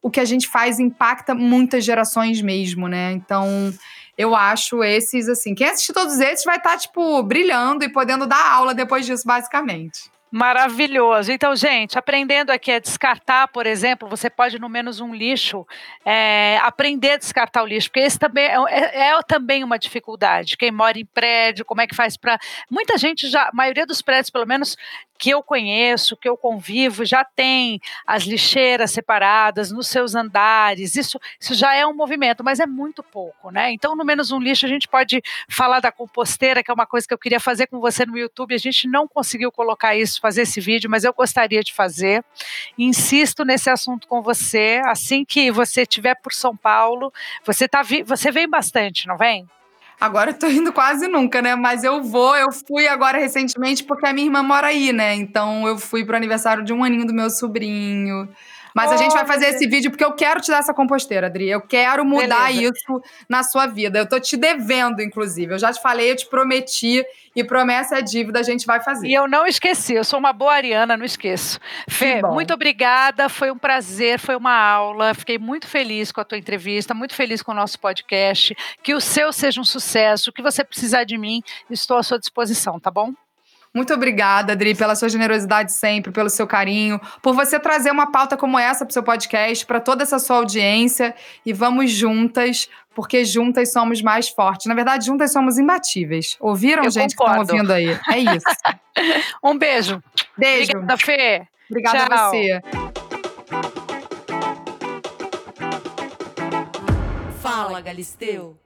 o que a gente faz impacta muitas gerações mesmo, né? Então, eu acho esses, assim, quem assistir todos esses vai estar, tá, tipo, brilhando e podendo dar aula depois disso, basicamente. Maravilhoso. Então, gente, aprendendo aqui a descartar, por exemplo, você pode no menos um lixo é, aprender a descartar o lixo, porque esse também é, é, é, também uma dificuldade. Quem mora em prédio, como é que faz para muita gente já, a maioria dos prédios, pelo menos que eu conheço, que eu convivo, já tem as lixeiras separadas nos seus andares. Isso, isso já é um movimento, mas é muito pouco, né? Então, no menos um lixo, a gente pode falar da composteira, que é uma coisa que eu queria fazer com você no YouTube. A gente não conseguiu colocar isso, fazer esse vídeo, mas eu gostaria de fazer. Insisto nesse assunto com você. Assim que você estiver por São Paulo, você tá você vem bastante, não vem? Agora eu tô indo quase nunca, né? Mas eu vou, eu fui agora recentemente porque a minha irmã mora aí, né? Então eu fui pro aniversário de um aninho do meu sobrinho. Mas a gente vai fazer esse vídeo porque eu quero te dar essa composteira, Adri. Eu quero mudar Beleza. isso na sua vida. Eu tô te devendo, inclusive. Eu já te falei, eu te prometi. E promessa é dívida, a gente vai fazer. E eu não esqueci, eu sou uma boa ariana, não esqueço. Fê, muito obrigada, foi um prazer, foi uma aula. Fiquei muito feliz com a tua entrevista, muito feliz com o nosso podcast. Que o seu seja um sucesso. O que você precisar de mim, estou à sua disposição, tá bom? Muito obrigada, Adri, pela sua generosidade sempre, pelo seu carinho, por você trazer uma pauta como essa para o seu podcast, para toda essa sua audiência. E vamos juntas, porque juntas somos mais fortes. Na verdade, juntas somos imbatíveis. Ouviram, Eu gente, concordo. que estão ouvindo aí? É isso. um beijo. Beijo. Obrigada, Fê. Obrigada Tchau. a você. Fala, Galisteu.